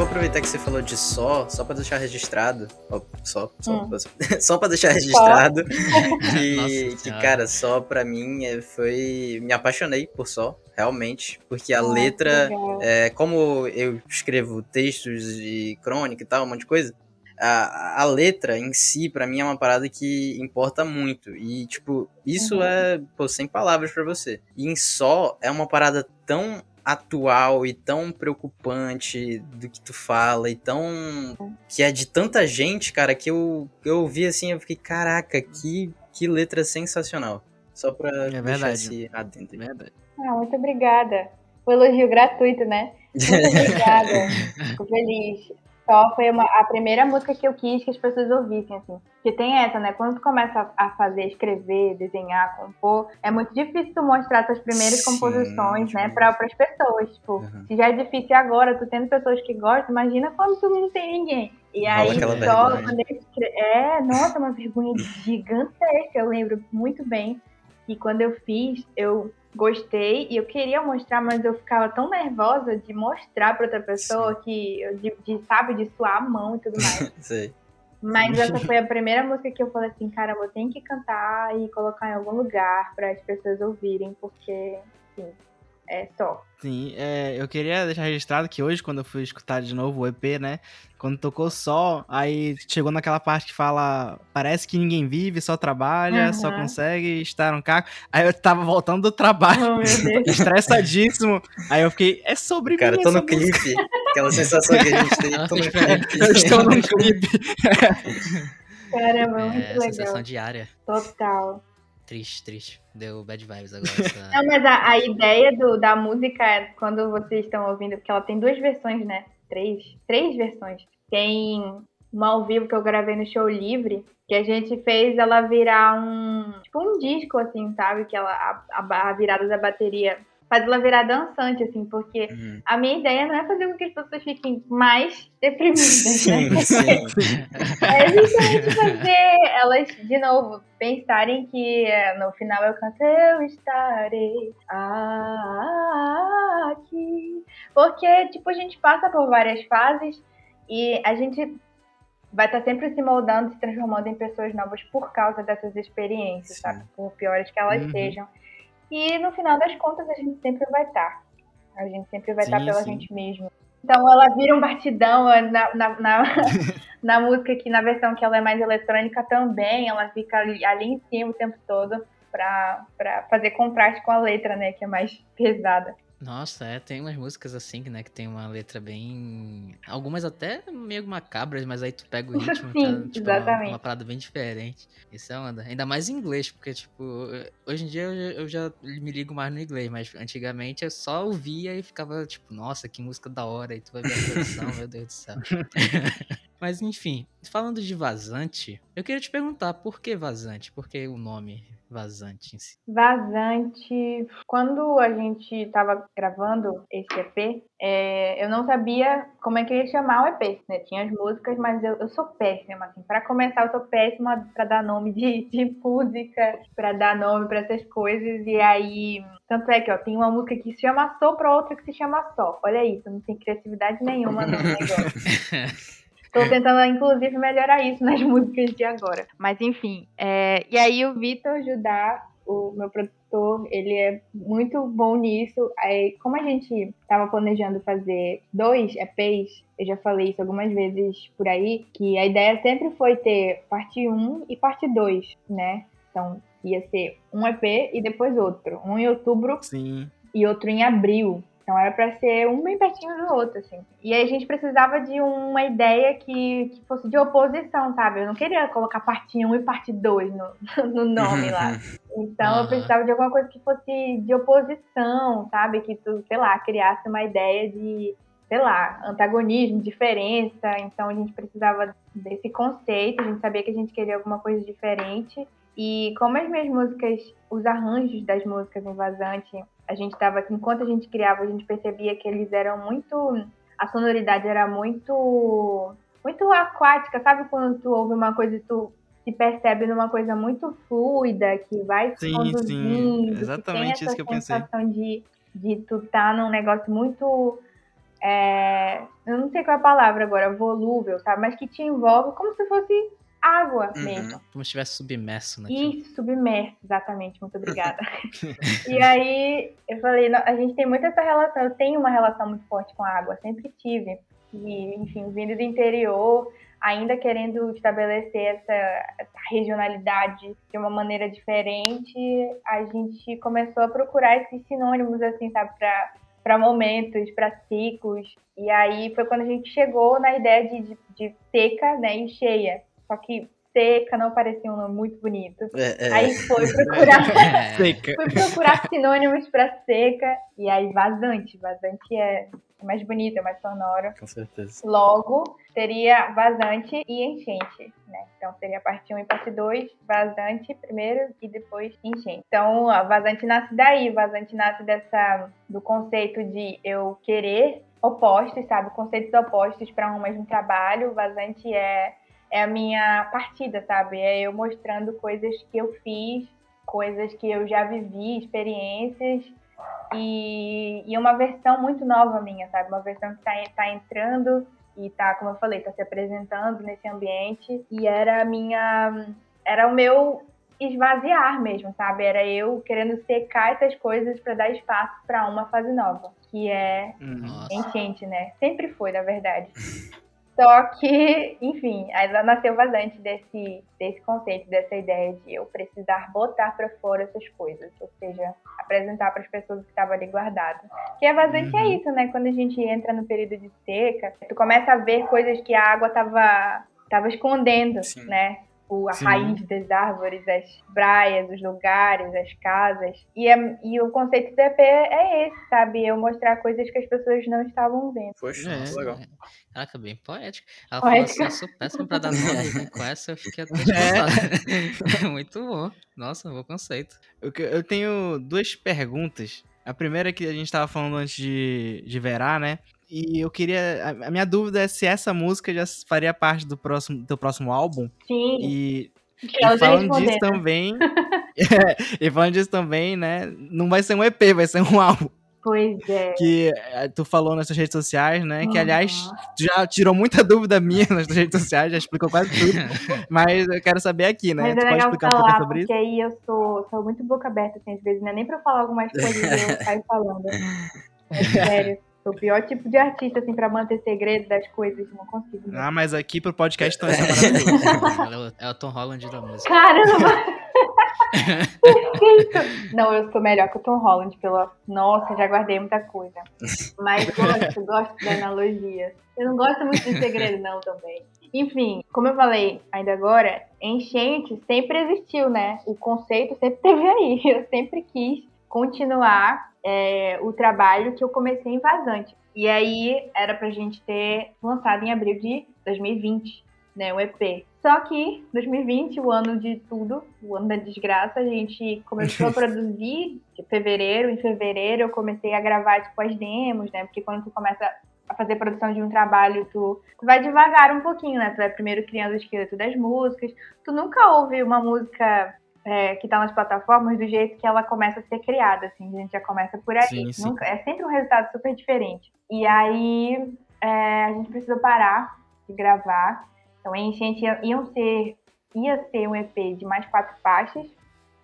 Vou aproveitar que você falou de só, só pra deixar registrado. Ó, só, só, Hum. só pra deixar registrado. que, Nossa que, cara, só pra mim é, foi. Me apaixonei por só, realmente. Porque a Ah, letra. É, como eu escrevo textos de crônica e tal, um monte de coisa, a, a letra em si, pra mim, é uma parada que importa muito. E, tipo, isso Uhum. é, pô, sem palavras pra você. E em só, é uma parada tão atual e tão preocupante do que tu fala e tão que é de tanta gente, cara, que eu eu vi assim, eu fiquei, caraca, que que letra sensacional. Só pra deixar verdade. esse adendo. aí. Verdade. Ah, muito obrigada. O elogio gratuito, né? Muito obrigada. Fico feliz. Só foi uma- a primeira música que eu quis que as pessoas ouvissem, assim. Porque tem essa, né? Quando tu começa a, a fazer, escrever, desenhar, compor, é muito difícil tu mostrar tuas primeiras Sim, composições, né? tipo- Para as pessoas. Tipo, Uhum. se já é difícil agora, tu tendo pessoas que gostam, imagina quando tu não tem ninguém. E Rola aí, só quando eu escre... É, nossa, uma vergonha gigantesca. Eu lembro muito bem que quando eu fiz, eu gostei e eu queria mostrar, mas eu ficava tão nervosa de mostrar pra outra pessoa que, eu- de, de, sabe, de suar a mão e tudo mais. Sei. Mas essa foi a primeira música que eu falei assim, caramba, eu tenho que cantar e colocar em algum lugar para as pessoas ouvirem, porque, sim, é só. Sim, é, eu queria deixar registrado que hoje, quando eu fui escutar de novo o EP, né? Quando tocou só, aí chegou naquela parte que fala: parece que ninguém vive, só trabalha, só Uhum. consegue estar um caco. Aí eu tava voltando do trabalho, Oh, meu Deus. estressadíssimo. Aí eu fiquei: é sobre Cara, mim. tô essa no música." clipe. Aquela sensação que a gente tem, tô no clipe. Eu estou num clipe. Caramba, muito É, legal. sensação diária. Total. Triste, triste. Deu bad vibes agora. Essa... Não, mas a, a ideia do, da música, é quando vocês estão ouvindo, porque ela tem duas versões, né? Três? Três versões. Tem uma ao vivo que eu gravei no show livre, que a gente fez ela virar um. Tipo um disco, assim, sabe? Que ela, a, a, a virada da bateria faz ela virar dançante, assim, porque Uhum. a minha ideia não é fazer com que as pessoas fiquem mais deprimidas, né? Sim, sim. É justamente fazer elas, de novo, pensarem que é, no final eu canto Eu estarei aqui. Porque, tipo, a gente passa por várias fases e a gente vai estar sempre se moldando, se transformando em pessoas novas por causa dessas experiências, Sim. sabe? Por piores que elas Uhum. sejam. E no final das contas a gente sempre vai estar. A gente sempre vai Sim, estar pela sim. gente mesmo. Então ela vira um batidão na, na, na, na música que na versão que ela é mais eletrônica também, ela fica ali, ali em cima o tempo todo pra fazer contraste com a letra, né? Que é mais pesada. Nossa, é, tem umas músicas assim, né, que tem uma letra bem. Algumas até meio macabras, mas aí tu pega o ritmo Sim, tá, tipo, é uma, uma parada bem diferente. Isso é onda. Ainda mais em inglês, porque, tipo, hoje em dia eu, já- eu já me ligo mais no inglês, mas antigamente eu só ouvia e ficava, tipo, nossa, que música da hora, e tu vai ver a tradução, meu Deus do céu. Mas enfim, falando de vazante, eu queria te perguntar por que vazante? Por que o nome vazante em si? Vazante. Quando a gente tava gravando esse EP, é, eu não sabia como é que ia chamar o EP, né? Tinha as músicas, mas eu, eu sou péssima, assim. Pra começar, eu sou péssima pra dar nome de, de música, pra dar nome pra essas coisas. E aí, tanto é que, ó, tem uma música que se chama Só pra outra que se chama Só. Olha isso, não tem criatividade nenhuma no negócio. Tô tentando, inclusive, melhorar isso nas músicas de agora. Mas enfim. É... E aí o Vitor Judá, o meu produtor, ele é muito bom nisso. Aí, como a gente tava planejando fazer dois EPs, eu já falei isso algumas vezes por aí, que a ideia sempre foi ter parte 1 e parte 2, né? Então, ia ser um EP e depois outro. Um em outubro Sim. e outro em abril. Então era para ser um bem pertinho do outro, assim. E aí a gente precisava de uma ideia que, que fosse de oposição, sabe? Eu não queria colocar parte 1 e parte 2 no, no nome lá. Então eu Aham. precisava de alguma coisa que fosse de oposição, sabe? Que tu, sei lá, criasse uma ideia de, sei lá, antagonismo, diferença. Então a gente precisava desse conceito, a gente sabia que a gente queria alguma coisa diferente. E como as minhas músicas, os arranjos das músicas em Vazante, a gente tava, enquanto a gente criava, a gente percebia que eles eram muito, a sonoridade era muito, muito aquática, sabe quando tu ouve uma coisa e tu se percebe numa coisa muito fluida, que vai Sim, conduzindo, sim. que tem Exatamente essa isso que eu pensei. sensação de, de tu tá num negócio muito é, eu não sei qual é a palavra agora, volúvel, sabe? Mas que te envolve como se fosse água Uhum. mesmo. Como se estivesse submerso naquilo. Isso, submerso, exatamente, muito obrigada. e aí eu falei, "Não, a gente tem muito essa relação, eu tenho uma relação muito forte com a água, sempre tive. E, enfim, vindo do interior, ainda querendo estabelecer essa, essa regionalidade de uma maneira diferente, a gente começou a procurar esses sinônimos, assim, sabe, para para momentos, para ciclos. E aí foi quando a gente chegou na ideia de, de, de seca né, e cheia. Só que seca não parecia um nome muito bonito. É, é. Aí foi procurar, É, Seca. fui procurar sinônimos para seca. E aí vazante. Vazante é mais bonito, é mais sonoro. Com certeza. Logo, seria vazante e enchente, né? Então seria parte 1 e parte 2, vazante primeiro e depois enchente. Então, a vazante nasce daí, vazante nasce dessa do conceito de eu querer opostos, sabe? Conceitos opostos para um mesmo trabalho. Vazante é é a minha partida, sabe? É eu mostrando coisas que eu fiz, coisas que eu já vivi, experiências e, e uma versão muito nova minha, sabe? Uma versão que tá, tá entrando e tá, como eu falei, tá se apresentando nesse ambiente e era a minha era o meu esvaziar mesmo, sabe? Era eu querendo secar essas coisas para dar espaço para uma fase nova, que é Hum. Nossa. enchente, né? Sempre foi, na verdade. Só que, enfim, aí ela nasceu vazante desse, desse conceito, dessa ideia de eu precisar botar para fora essas coisas, ou seja, apresentar para as pessoas que estavam ali guardado. Que é vazante é Uhum. isso, né? Quando a gente entra no período de seca, tu começa a ver coisas que a água tava, tava escondendo, Sim. né? O, a Sim. raiz das árvores, as praias, os lugares, as casas. E, é- e o conceito do EP é esse, sabe? Eu mostrar coisas que as pessoas não estavam vendo. Poxa, É, muito legal. é. Caraca, bem poético. Ela Poético. falou assim, eu sou péssima pra dar nome, com essa eu fiquei até espantado. Muito bom. Nossa, bom conceito. Eu, eu tenho duas perguntas. A primeira é que a gente tava falando antes de, de Verá, né? E eu queria. A, minha dúvida é se essa música já faria parte do próximo, do próximo álbum. Sim, E, e falando disso também. e falando disso também, né? Não vai ser um EP, vai ser um álbum. Pois é. Que eh, tu falou nas suas redes sociais, né? Que, aliás, já tirou muita dúvida minha nas tuas redes sociais, já explicou quase tudo. Mas eu quero saber aqui, né? Mas tu é pode legal explicar um pouquinho falar, sobre porque isso? aí eu sou, sou muito boca aberta, assim, às vezes, não é nem pra eu falar algumas coisas e eu saio falando. É sério. Sou o pior tipo de artista, assim, pra manter segredo das coisas, não consigo. Ah, mas aqui pro podcast é maravilhoso. Ela é o- Tom Holland da música. Caramba! Não, eu sou melhor que o Tom Holland, pela. Nossa, já guardei muita coisa. Mas gosto, gosto da analogia. Eu não gosto muito de segredo, não, também. Enfim, como eu falei ainda agora, enchente sempre existiu, né? O conceito sempre teve aí. Eu sempre quis continuar é, o trabalho que eu comecei em Vazante. E aí era pra gente ter lançado em abril de 2020, né, o EP. Só que 2020, o ano de tudo, o ano da desgraça, a gente começou a produzir de fevereiro. Em fevereiro eu comecei a gravar tipo as demos, né? Porque quando tu começa a fazer produção de um trabalho, tu, tu vai devagar um pouquinho, né? Tu vai primeiro criando o esqueleto das músicas. Tu nunca ouve uma música é, que tá nas plataformas do jeito que ela começa a ser criada, assim, a gente já começa por aí. Sim, sim. Nunca, é sempre um resultado super diferente. E aí é, a gente precisou parar de gravar. Então a gente ia, iam ser, ia ser um EP de mais quatro faixas,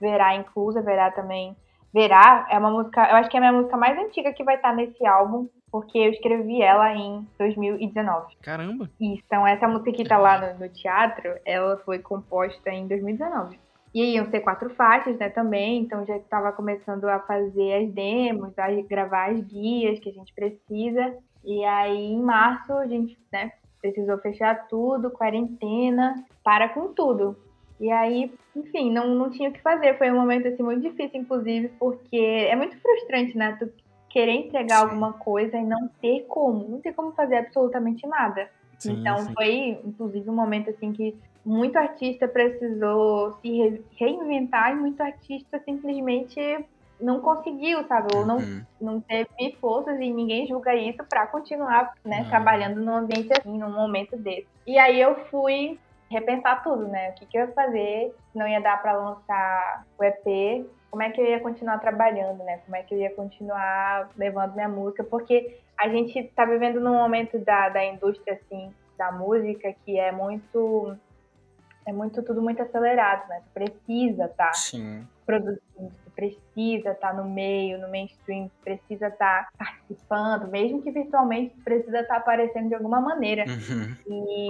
Verá inclusa, Verá também. Verá é uma música, eu acho que é a minha música mais antiga que vai estar nesse álbum, porque eu escrevi ela em 2019. Caramba. Então essa música que tá lá no, no teatro, ela foi composta em 2019. E iam ser quatro faixas, né, também, então já estava começando a fazer as demos, a gravar as guias que a gente precisa. E aí, em março, a gente, né, precisou fechar tudo, quarentena, para com tudo. E aí, enfim, não, não tinha o que fazer. Foi um momento, assim, muito difícil, inclusive, porque é muito frustrante, né, tu querer entregar alguma coisa e não ter como, não ter como fazer absolutamente nada. Sim, então sim. foi, inclusive, um momento assim que muito artista precisou se re- reinventar e muito artista simplesmente não conseguiu, sabe? Ou não, Uhum. não teve forças e ninguém julga isso pra continuar, né, Não. trabalhando num ambiente assim, num momento desse. E aí eu fui repensar tudo, né? O que, que eu ia fazer, se não ia dar pra lançar o EP, como é que eu ia continuar trabalhando, né? Como é que eu ia continuar levando minha música, porque a gente tá vivendo num momento da, da indústria, assim, da música que é muito. É muito, tudo muito acelerado, né? Tu precisa tá Sim. produzindo, tu precisa estar no meio, no mainstream, tu precisa estar participando, mesmo que virtualmente, tu precisa estar aparecendo de alguma maneira. Uhum.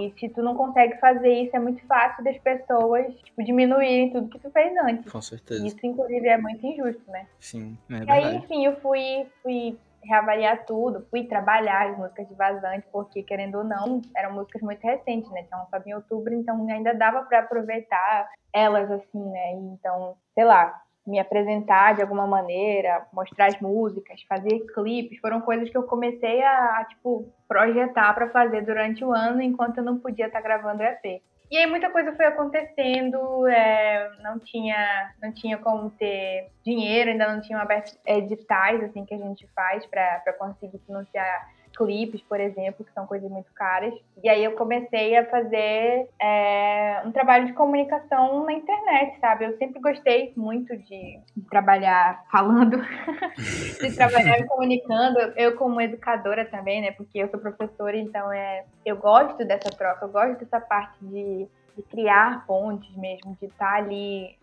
E se tu não consegue fazer isso, é muito fácil das pessoas, tipo, diminuírem tudo que tu fez antes. Com certeza. Isso, inclusive, é muito injusto, né? Sim. É E aí, enfim, eu fui, fui reavaliar tudo, fui trabalhar as músicas de Vazante, porque, querendo ou não, eram músicas muito recentes, né? Tinham lançado em outubro, então ainda dava pra aproveitar elas, assim, né? Então, sei lá, me apresentar de alguma maneira, mostrar as músicas, fazer clipes, foram coisas que eu comecei a, a, tipo, projetar pra fazer durante o ano, enquanto eu não podia estar gravando o EP. E aí muita coisa foi acontecendo, é, não tinha não tinha como ter dinheiro, ainda não tinham aberto editais assim que a gente faz para conseguir financiar clipes, por exemplo, que são coisas muito caras. E aí eu comecei a fazer é, um trabalho de comunicação na internet, sabe? Eu sempre gostei muito de, trabalhar falando, de trabalhar me comunicando. Eu como educadora também, né? Porque eu sou professora, então é, eu gosto dessa troca, eu gosto dessa parte de, de criar pontes mesmo, de estar ali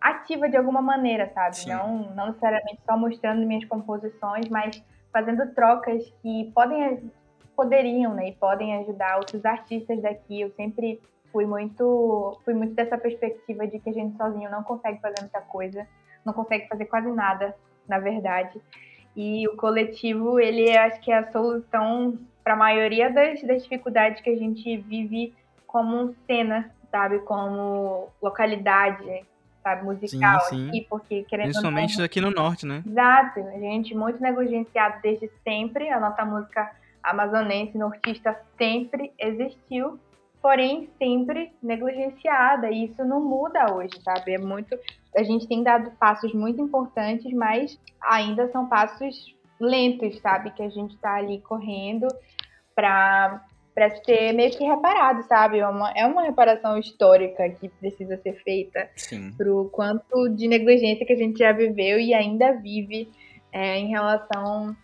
ativa de alguma maneira, sabe? Sim. Não, não necessariamente só mostrando minhas composições, mas fazendo trocas que podem poderiam, né, e podem ajudar outros artistas daqui. Eu sempre fui muito fui muito dessa perspectiva de que a gente sozinho não consegue fazer muita coisa, não consegue fazer quase nada, na verdade. E o coletivo, ele acho que é a solução para a maioria das, das dificuldades que a gente vive como cena, sabe, como localidade, sabe, musical sim. aqui, porque querendo ou não, Principalmente aqui no norte, né? Exato, a gente muito negligenciado desde sempre, a nossa música amazonense, nortista sempre existiu, porém sempre negligenciada, e isso não muda hoje, sabe? É muito, a gente tem dado passos muito importantes, mas ainda são passos lentos, sabe? Que a gente tá ali correndo para para ser meio que reparado, sabe? É uma, é uma reparação histórica que precisa ser feita Sim. pro quanto de negligência que a gente já viveu e ainda vive é, em relação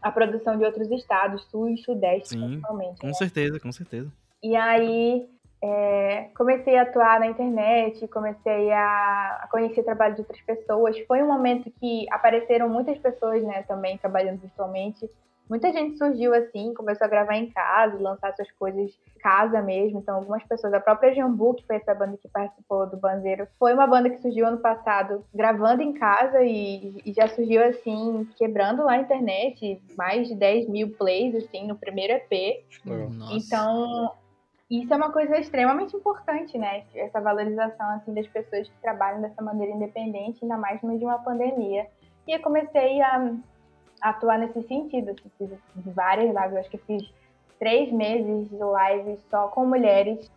à produção de outros estados, sul e sudeste, Sim, principalmente. Com né? certeza, com certeza. E aí é, comecei a atuar na internet, comecei a, a conhecer o trabalho de outras pessoas. Foi um momento que apareceram muitas pessoas, né, também trabalhando virtualmente. Muita gente surgiu assim, começou a gravar em casa, lançar suas coisas em casa mesmo. Então, algumas pessoas, a própria Jambu, que foi essa banda que participou do Banzeiro, foi uma banda que surgiu ano passado gravando em casa e, e já surgiu assim, quebrando lá a internet, mais de 10 mil plays assim no primeiro EP. Nossa. Então, isso é uma coisa extremamente importante, né? Essa valorização assim das pessoas que trabalham dessa maneira independente, ainda mais no meio de uma pandemia. E eu comecei a atuar nesse sentido. Fiz várias lives, acho que fiz três meses de live só com mulheres,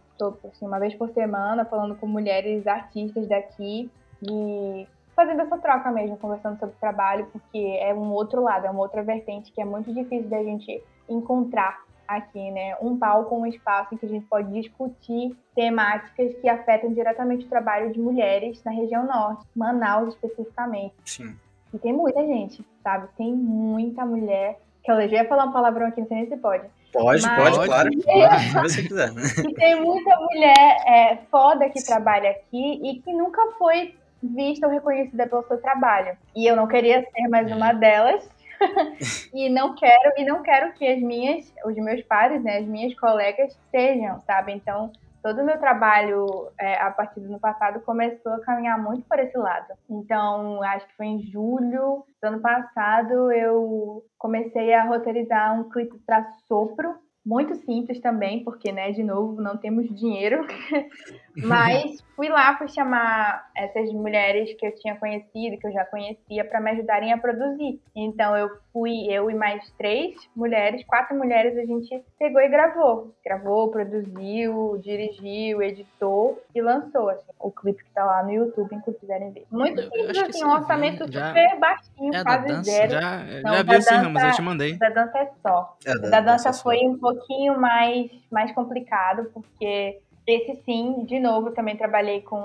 assim, uma vez por semana, falando com mulheres artistas daqui e fazendo essa troca mesmo, conversando sobre trabalho, porque é um outro lado, é uma outra vertente que é muito difícil da gente encontrar aqui, né? Um palco, um espaço em que a gente pode discutir temáticas que afetam diretamente o trabalho de mulheres na região norte, Manaus especificamente. Sim. E tem muita gente, sabe? Tem muita mulher. Que eu já ia falar um palavrão aqui, não sei nem se pode. Pode, Mas- pode, claro. claro, Se você quiser. E tem muita mulher é, foda que trabalha aqui e que nunca foi vista ou reconhecida pelo seu trabalho. E eu não queria ser mais uma delas. e não quero, e não quero que as minhas, os meus pares, né, as minhas colegas sejam, sabe? Então, todo o meu trabalho é, a partir do ano passado começou a caminhar muito por esse lado. Então, acho que foi em julho do ano passado eu comecei a roteirizar um clipe para Sopro, muito simples também, porque, né, de novo, não temos dinheiro. Mas fui lá, fui chamar essas mulheres que eu tinha conhecido, que eu já conhecia, para me ajudarem a produzir. Então eu fui, eu e mais três mulheres, quatro mulheres, a gente pegou e gravou. Gravou, produziu, dirigiu, editou e lançou, assim, o clipe que tá lá no YouTube, enquanto quiserem ver. Muito simples, assim, sim, um orçamento já- super baixinho, É da quase dança, zero. Já, Não, já da vi dança- Ramos, eu te mandei. Da dança é só. É, O da dança foi um pouquinho mais, mais complicado, porque esse sim, de novo, também trabalhei com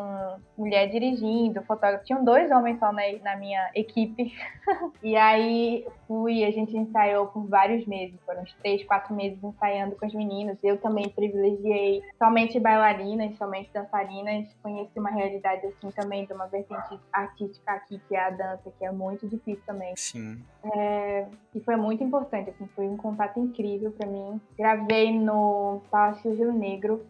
mulher dirigindo, fotógrafo. Tinham dois homens só na, na minha equipe. e aí fui, a gente ensaiou por vários meses, foram uns três, quatro meses ensaiando com os meninos. Eu também privilegiei somente bailarinas, somente dançarinas. Conheci uma realidade assim também de uma vertente artística aqui, que é a dança, que é muito difícil também. Sim. E foi muito importante, assim, foi um contato incrível pra mim. Gravei no Palácio Rio Negro.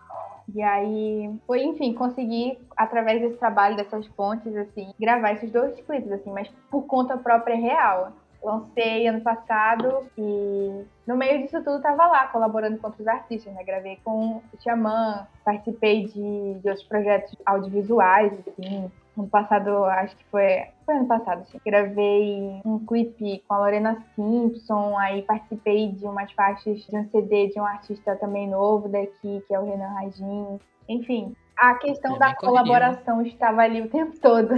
E aí, foi, enfim, consegui, através desse trabalho, dessas pontes, assim, gravar esses dois clipes, assim, mas por conta própria real. Lancei ano passado e no meio disso tudo tava lá, colaborando com outros artistas, né? Gravei com o Xamã, participei de, de outros projetos audiovisuais, assim. Ano passado, acho que foi. Foi ano passado, assim. Gravei um clipe com a Lorena Simpson, aí participei de umas faixas de um CD de um artista também novo daqui, que é o Renan Ragin. Enfim, a questão É da correria, colaboração estava ali o tempo todo.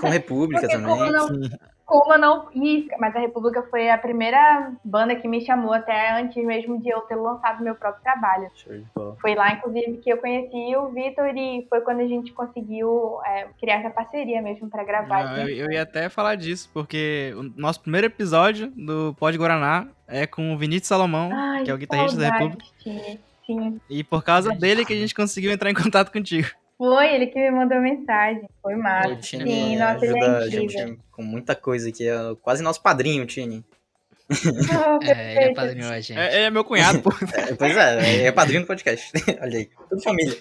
Com República Porque também. como não, como eu não. Isso, mas a República foi a primeira banda que me chamou até antes mesmo de eu ter lançado meu próprio trabalho. Foi lá, inclusive, que eu conheci o Vitor e foi quando a gente conseguiu é, criar essa parceria mesmo pra gravar. Eu, eu ia até falar disso, porque o nosso primeiro episódio do Pod Guaraná é com o Vinícius Salomão, Ai, que é o guitarrista da saudade, República. Sim, sim. E por causa dele que a gente conseguiu entrar em contato contigo. Foi ele que me mandou mensagem. Foi massa. O Tini Sim, nossa, ele ajuda é a gente com muita coisa aqui. É quase nosso padrinho, Tini. Oh, É, ele perfeito. apadrinhou a gente. É, é meu cunhado, pô. É, pois é, é padrinho do podcast. Olha aí. Tudo família.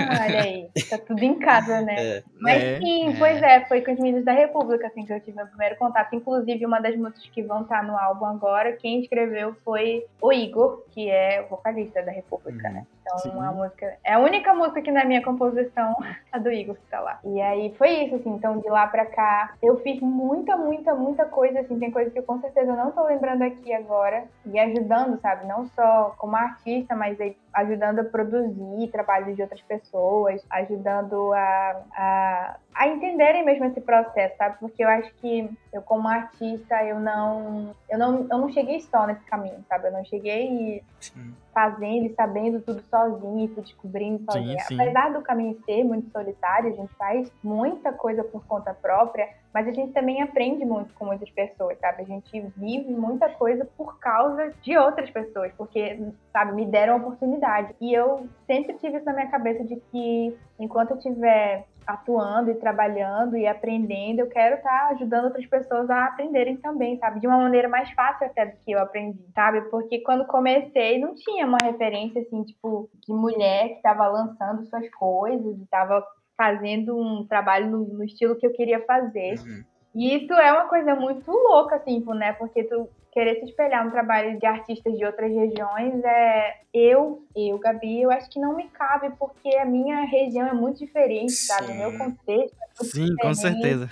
Olha aí, tá tudo em casa, né? É. Mas É, sim, é. pois é, foi com os meninos da República, assim, que eu tive meu primeiro contato. Inclusive, uma das músicas que vão estar no álbum agora, quem escreveu foi o Igor, que é o vocalista da República, né? Então, Sim. a música. É a única música que na minha composição a do Igor que tá lá. E aí foi isso, assim. Então, de lá pra cá, eu fiz muita, muita, muita coisa, assim. Tem coisa que eu com certeza não tô lembrando aqui agora. E ajudando, sabe? Não só como artista, mas aí ajudando a produzir trabalhos de outras pessoas, ajudando a, a, a entenderem mesmo esse processo, sabe? Porque eu acho que eu, como artista, eu não, eu não, eu não cheguei só nesse caminho, sabe? Eu não cheguei Sim. Fazendo e sabendo tudo sozinho e fui descobrindo sozinha. sim. Apesar do caminho ser muito solitário, a gente faz muita coisa por conta própria, mas a gente também aprende muito com muitas pessoas, sabe? A gente vive muita coisa por causa de outras pessoas, porque, sabe, me deram a oportunidade. E eu sempre tive isso na minha cabeça de que enquanto eu estiver atuando e trabalhando e aprendendo, eu quero estar ajudando outras pessoas a aprenderem também, sabe? De uma maneira mais fácil até do que eu aprendi, sabe? Porque quando comecei não tinha uma referência assim, tipo, de mulher que estava lançando suas coisas e estava fazendo um trabalho no, no estilo que eu queria fazer. Uhum. E isso é uma coisa muito louca, assim, né? Porque tu querer se espelhar no trabalho de artistas de outras regiões é eu, eu, Gabi, eu acho que não me cabe porque a minha região é muito diferente, sabe? O meu Sim. contexto é muito Sim, com diferente. certeza.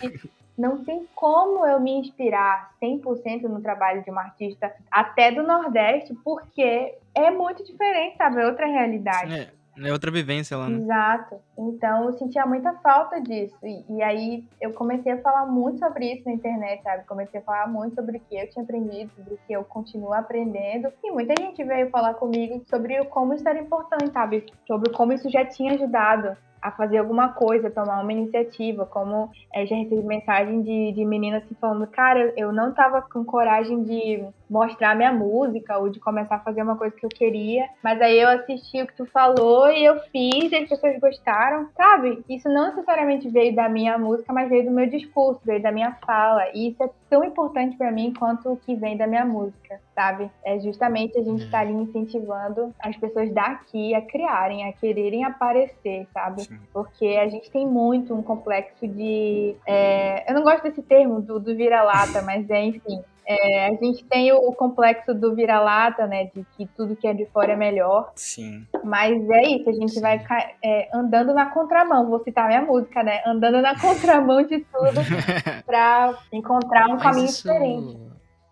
não tem como eu me inspirar 100% no trabalho de uma artista até do Nordeste, porque é muito diferente, sabe? É outra realidade. É. É outra vivência lá, né? Exato. Então eu sentia muita falta disso. E, e, aí eu comecei a falar muito sobre isso na internet, sabe? Comecei a falar muito sobre o que eu tinha aprendido, sobre o que eu continuo aprendendo. E muita gente veio falar comigo sobre como isso era importante, sabe? Sobre como isso já tinha ajudado a fazer alguma coisa, tomar uma iniciativa, como é, já recebi mensagem de, de meninas assim falando, cara, eu não tava com coragem de mostrar minha música ou de começar a fazer uma coisa que eu queria, mas aí eu assisti o que tu falou e eu fiz e as pessoas gostaram, sabe? Isso não necessariamente veio da minha música, mas veio do meu discurso, veio da minha fala, e isso é tão importante para mim quanto o que vem da minha música, sabe? É justamente a gente estar tá ali incentivando as pessoas daqui a criarem, a quererem aparecer, sabe? Porque a gente tem muito um complexo de. É... eu não gosto desse termo do, do vira-lata, mas é, enfim. É, a gente tem o, o complexo do vira-lata, né? De que tudo que é de fora é melhor. Sim. Mas é isso, a gente Sim. vai é, andando na contramão. Vou citar minha música, né? Andando na contramão de tudo para encontrar um Mas caminho isso... diferente.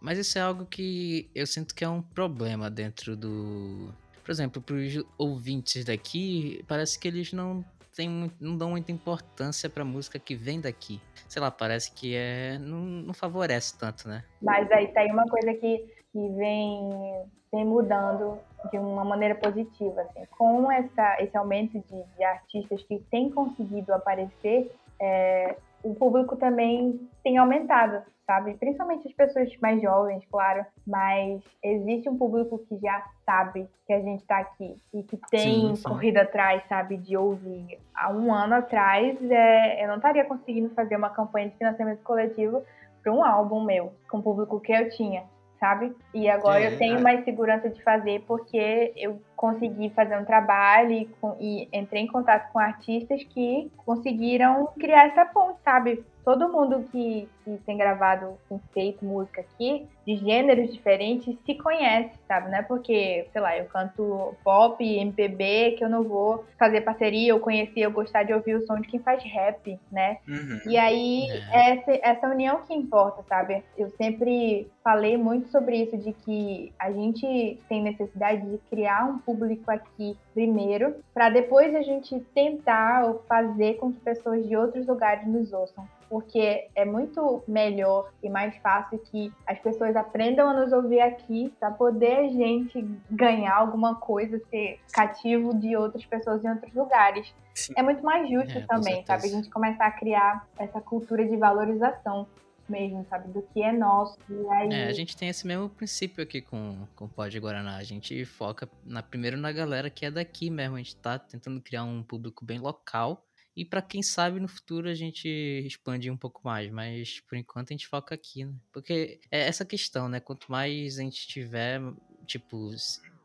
Mas isso é algo que eu sinto que é um problema dentro do. Por exemplo, para os ouvintes daqui, parece que eles não tem, não dão muita importância pra música que vem daqui. Sei lá, parece que é. Não, não favorece tanto, né? Mas aí tem uma coisa que, que vem, vem mudando de uma maneira positiva. Assim. Com essa, esse aumento de, de artistas que têm conseguido aparecer, é, o público também tem aumentado sabe? Principalmente as pessoas mais jovens, claro, mas existe um público que já sabe que a gente tá aqui e que tem sim, sim. corrido atrás, sabe, de ouvir. Há um ano atrás, é, eu não estaria conseguindo fazer uma campanha de financiamento coletivo para um álbum meu, com o público que eu tinha sabe? E agora é, eu tenho é. mais segurança de fazer porque eu consegui fazer um trabalho e, e, entrei em contato com artistas que conseguiram criar essa ponte, sabe? todo mundo que, que tem gravado, tem feito música aqui, de gêneros diferentes, se conhece, sabe? Não é porque, sei lá, eu canto pop, MPB, que eu não vou fazer parceria, ou conhecer, ou gostar de ouvir o som de quem faz rap, né? Uhum. E aí, é. essa, essa união que importa, sabe? Eu sempre falei muito sobre isso, de que a gente tem necessidade de criar um público aqui primeiro, para depois a gente tentar fazer com que pessoas de outros lugares nos ouçam porque é muito melhor e mais fácil que as pessoas aprendam a nos ouvir aqui para poder a gente ganhar alguma coisa, ser cativo de outras pessoas em outros lugares. Sim. É muito mais justo é, também, sabe? A gente começar a criar essa cultura de valorização mesmo, sabe? Do que é nosso. Aí... É, a gente tem esse mesmo princípio aqui com, com o Pod Guaraná. A gente foca na, primeiro na galera que é daqui mesmo. A gente tá tentando criar um público bem local e para quem sabe no futuro a gente expandir um pouco mais, mas por enquanto a gente foca aqui, né? Porque é essa questão, né? Quanto mais a gente tiver, tipo,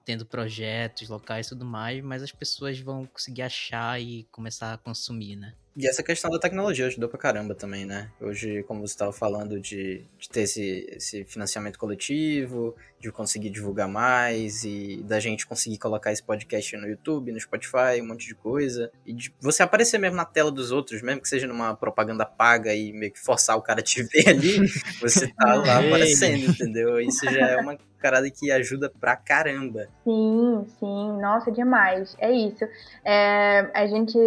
tendo projetos locais e tudo mais, mais as pessoas vão conseguir achar e começar a consumir, né? E essa questão da tecnologia ajudou pra caramba também, né? Hoje, como você estava falando, de, de ter esse, esse financiamento coletivo, de conseguir divulgar mais e da gente conseguir colocar esse podcast no YouTube, no Spotify, um monte de coisa. E de você aparecer mesmo na tela dos outros, mesmo que seja numa propaganda paga e meio que forçar o cara a te ver ali, você tá lá aparecendo, entendeu? Isso já é uma parada que ajuda pra caramba. Sim, sim. Nossa, demais. É isso. É, a gente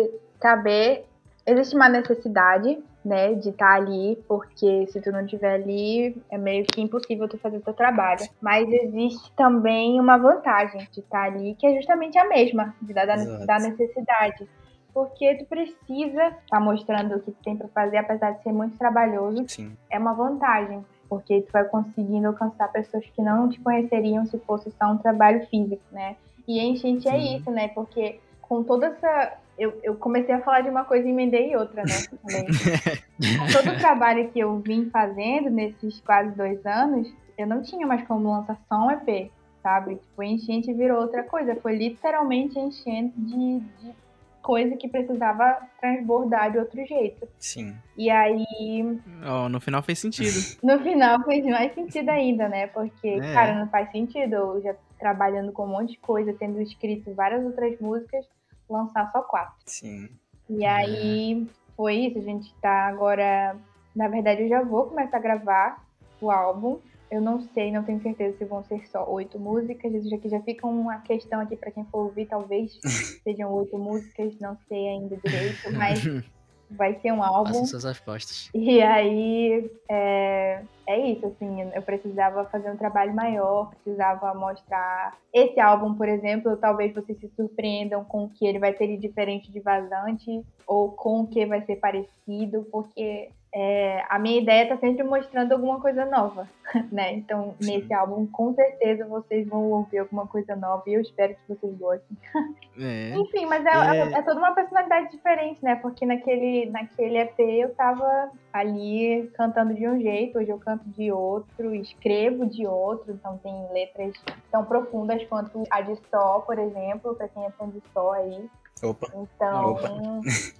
saber existe uma necessidade, né, de estar tá ali, porque se tu não estiver ali, é meio que impossível tu fazer o teu trabalho. Mas existe também uma vantagem de estar tá ali, que é justamente a mesma, de dar da necessidade. Porque tu precisa estar tá mostrando o que tu tem para fazer, apesar de ser muito trabalhoso. Sim. É uma vantagem, porque tu vai conseguindo alcançar pessoas que não te conheceriam se fosse só um trabalho físico, né? E enchente é isso, né? Porque com toda essa eu, eu comecei a falar de uma coisa e emendei outra, né? Todo o trabalho que eu vim fazendo nesses quase dois anos, eu não tinha mais como lançar só um EP, sabe? Tipo, enchente virou outra coisa. Foi literalmente enchente de, de coisa que precisava transbordar de outro jeito. Sim. E aí. Oh, no final fez sentido. no final fez mais sentido ainda, né? Porque, é. cara, não faz sentido. Eu já trabalhando com um monte de coisa, tendo escrito várias outras músicas lançar só quatro. Sim. E aí foi isso, a gente tá agora Na verdade, eu já vou começar a gravar o álbum. Eu não sei, não tenho certeza se vão ser só oito músicas. Isso aqui já fica uma questão aqui para quem for ouvir, talvez sejam oito músicas, não sei ainda direito, mas vai ser um álbum. Façam suas apostas. E aí é, é isso, assim, eu precisava fazer um trabalho maior, precisava mostrar. Esse álbum, por exemplo, talvez vocês se surpreendam com o que ele vai ter de diferente de vazante, ou com o que vai ser parecido, porque é, a minha ideia tá sempre mostrando alguma coisa nova, né? Então, Sim. nesse álbum, com certeza vocês vão ouvir alguma coisa nova e eu espero que vocês gostem. É. Enfim, mas é, é, é, toda uma personalidade diferente, né? Porque naquele, naquele EP eu tava ali cantando de um jeito, hoje eu canto de outro, escrevo de outro, então tem letras tão profundas quanto a de Só, por exemplo, pra quem é fã de Só aí. Opa. Então, Opa.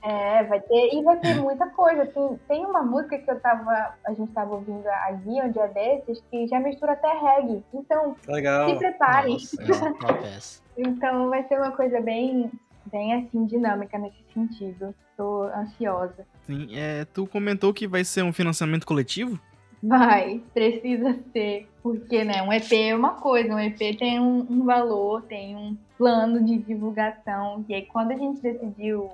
é, vai ter, e vai ter muita coisa. Tem, tem uma música que eu tava, a gente tava ouvindo aqui um dia desses, que já mistura até reggae. Então, Legal. se preparem. Nossa, então vai ser uma coisa bem, bem assim, dinâmica nesse sentido. Tô ansiosa. Sim, é, tu comentou que vai ser um financiamento coletivo? Vai, precisa ser. Porque, né, um EP é uma coisa, um EP tem um, um valor, tem um plano de divulgação. E aí, quando a gente decidiu,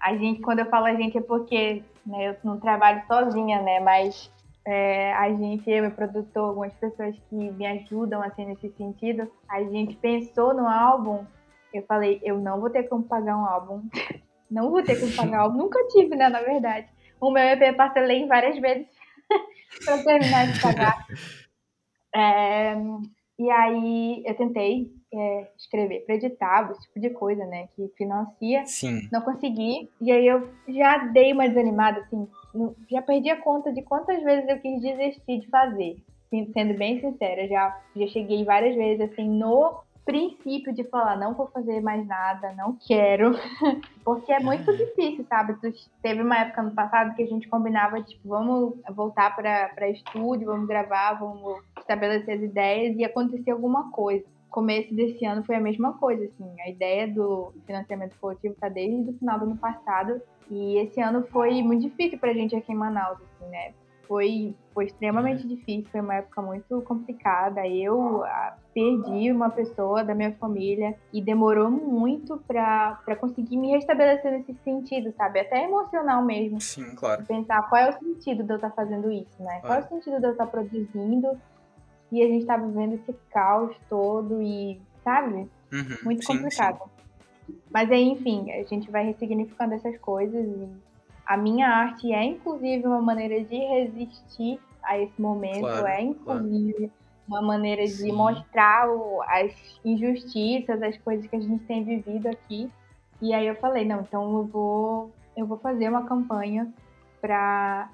a gente, quando eu falo a gente é porque né, eu não trabalho sozinha, né, mas é, a gente, eu, meu produtor, algumas pessoas que me ajudam assim nesse sentido, a gente pensou no álbum. Eu falei, eu não vou ter como pagar um álbum, não vou ter como pagar um álbum, nunca tive, né, na verdade. O meu EP parcelei várias vezes para terminar de pagar. É, e aí eu tentei é, escrever para editar, esse tipo de coisa, né? Que financia. Sim. Não consegui. E aí eu já dei uma desanimada, assim. Já perdi a conta de quantas vezes eu quis desistir de fazer. Sendo bem sincera, já, já cheguei várias vezes, assim, no princípio de falar, não vou fazer mais nada, não quero. Porque é muito difícil, sabe? Teve uma época no passado que a gente combinava, tipo, vamos voltar para estúdio, vamos gravar, vamos estabelecer as ideias e acontecer alguma coisa. Começo desse ano foi a mesma coisa, assim. A ideia do financiamento coletivo tá desde o final do ano passado. E esse ano foi muito difícil pra gente aqui em Manaus, assim, né? foi, foi extremamente difícil, foi uma época muito complicada. Eu ah, perdi uma pessoa da minha família e demorou muito para conseguir me restabelecer nesse sentido, sabe? Até emocional mesmo. Sim, claro. Pensar qual é o sentido de eu estar tá fazendo isso, né? Qual é o sentido de eu estar tá produzindo e a gente tá vivendo esse caos todo e, sabe? Uhum, muito sim, complicado. Sim. Mas aí, enfim, a gente vai ressignificando essas coisas e a minha arte é, inclusive, uma maneira de resistir a esse momento, claro, é, inclusive, claro. uma maneira de Sim. mostrar o, as injustiças, as coisas que a gente tem vivido aqui. E aí eu falei, não, então eu vou, eu vou fazer uma campanha para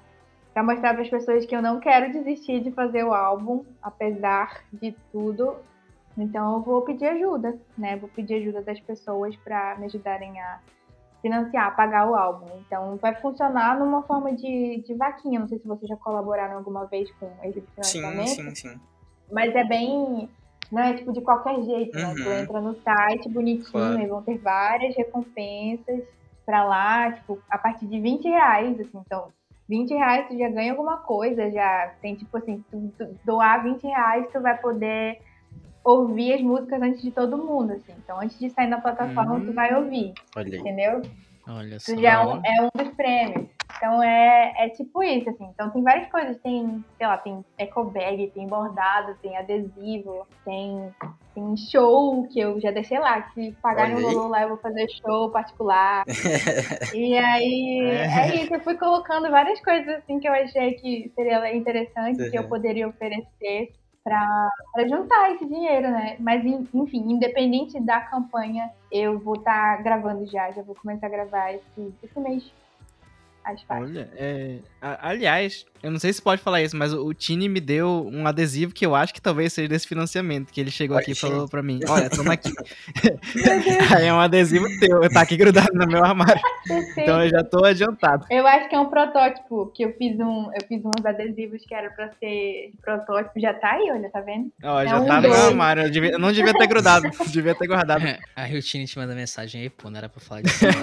para mostrar para as pessoas que eu não quero desistir de fazer o álbum, apesar de tudo. Então eu vou pedir ajuda, né? Vou pedir ajuda das pessoas para me ajudarem a financiar, pagar o álbum. Então vai funcionar numa forma de, de vaquinha. Não sei se vocês já colaboraram alguma vez com esse financiamento. Sim, sim, sim. Mas é bem. Não é tipo de qualquer jeito, né? Uhum. Tu entra no site bonitinho Claro. e vão ter várias recompensas pra lá, tipo, a partir de 20 reais, assim, então. 20 reais tu já ganha alguma coisa, já tem tipo assim, tu, tu doar 20 reais, tu vai poder ouvir as músicas antes de todo mundo, assim. Então, antes de sair na plataforma, Hum. tu vai ouvir, Olha aí. entendeu? Olha só. Isso já é um, é um dos prêmios. Então é, é tipo isso, assim. Então tem várias coisas. Tem, sei lá, tem eco bag, tem bordado, tem adesivo, tem, tem show que eu já deixei lá. Se pagarem o valor lá, eu vou fazer show particular. e aí é. isso, eu fui colocando várias coisas assim que eu achei que seria interessante, que eu Uhum. poderia oferecer para juntar esse dinheiro, né? Mas en- enfim, independente da campanha, eu vou estar gravando já, já vou começar a gravar esse, esse mês. As. Olha, é, aliás, eu não sei se pode falar isso, mas o Tini me deu um adesivo que eu acho que talvez seja desse financiamento, que ele chegou Olha, aqui e Tini. falou pra mim, olha, toma aqui. Aí é um adesivo teu, tá aqui grudado no meu armário, Perfeito. então eu já tô adiantado. Eu acho que é um protótipo, que eu fiz um, eu fiz uns adesivos que era pra ser protótipo, já tá aí, olha, tá vendo? Ó, É já um tá no meu armário, eu, devia- eu não devia ter grudado, devia ter guardado. A Ryutini te manda mensagem aí, pô, não era pra falar disso.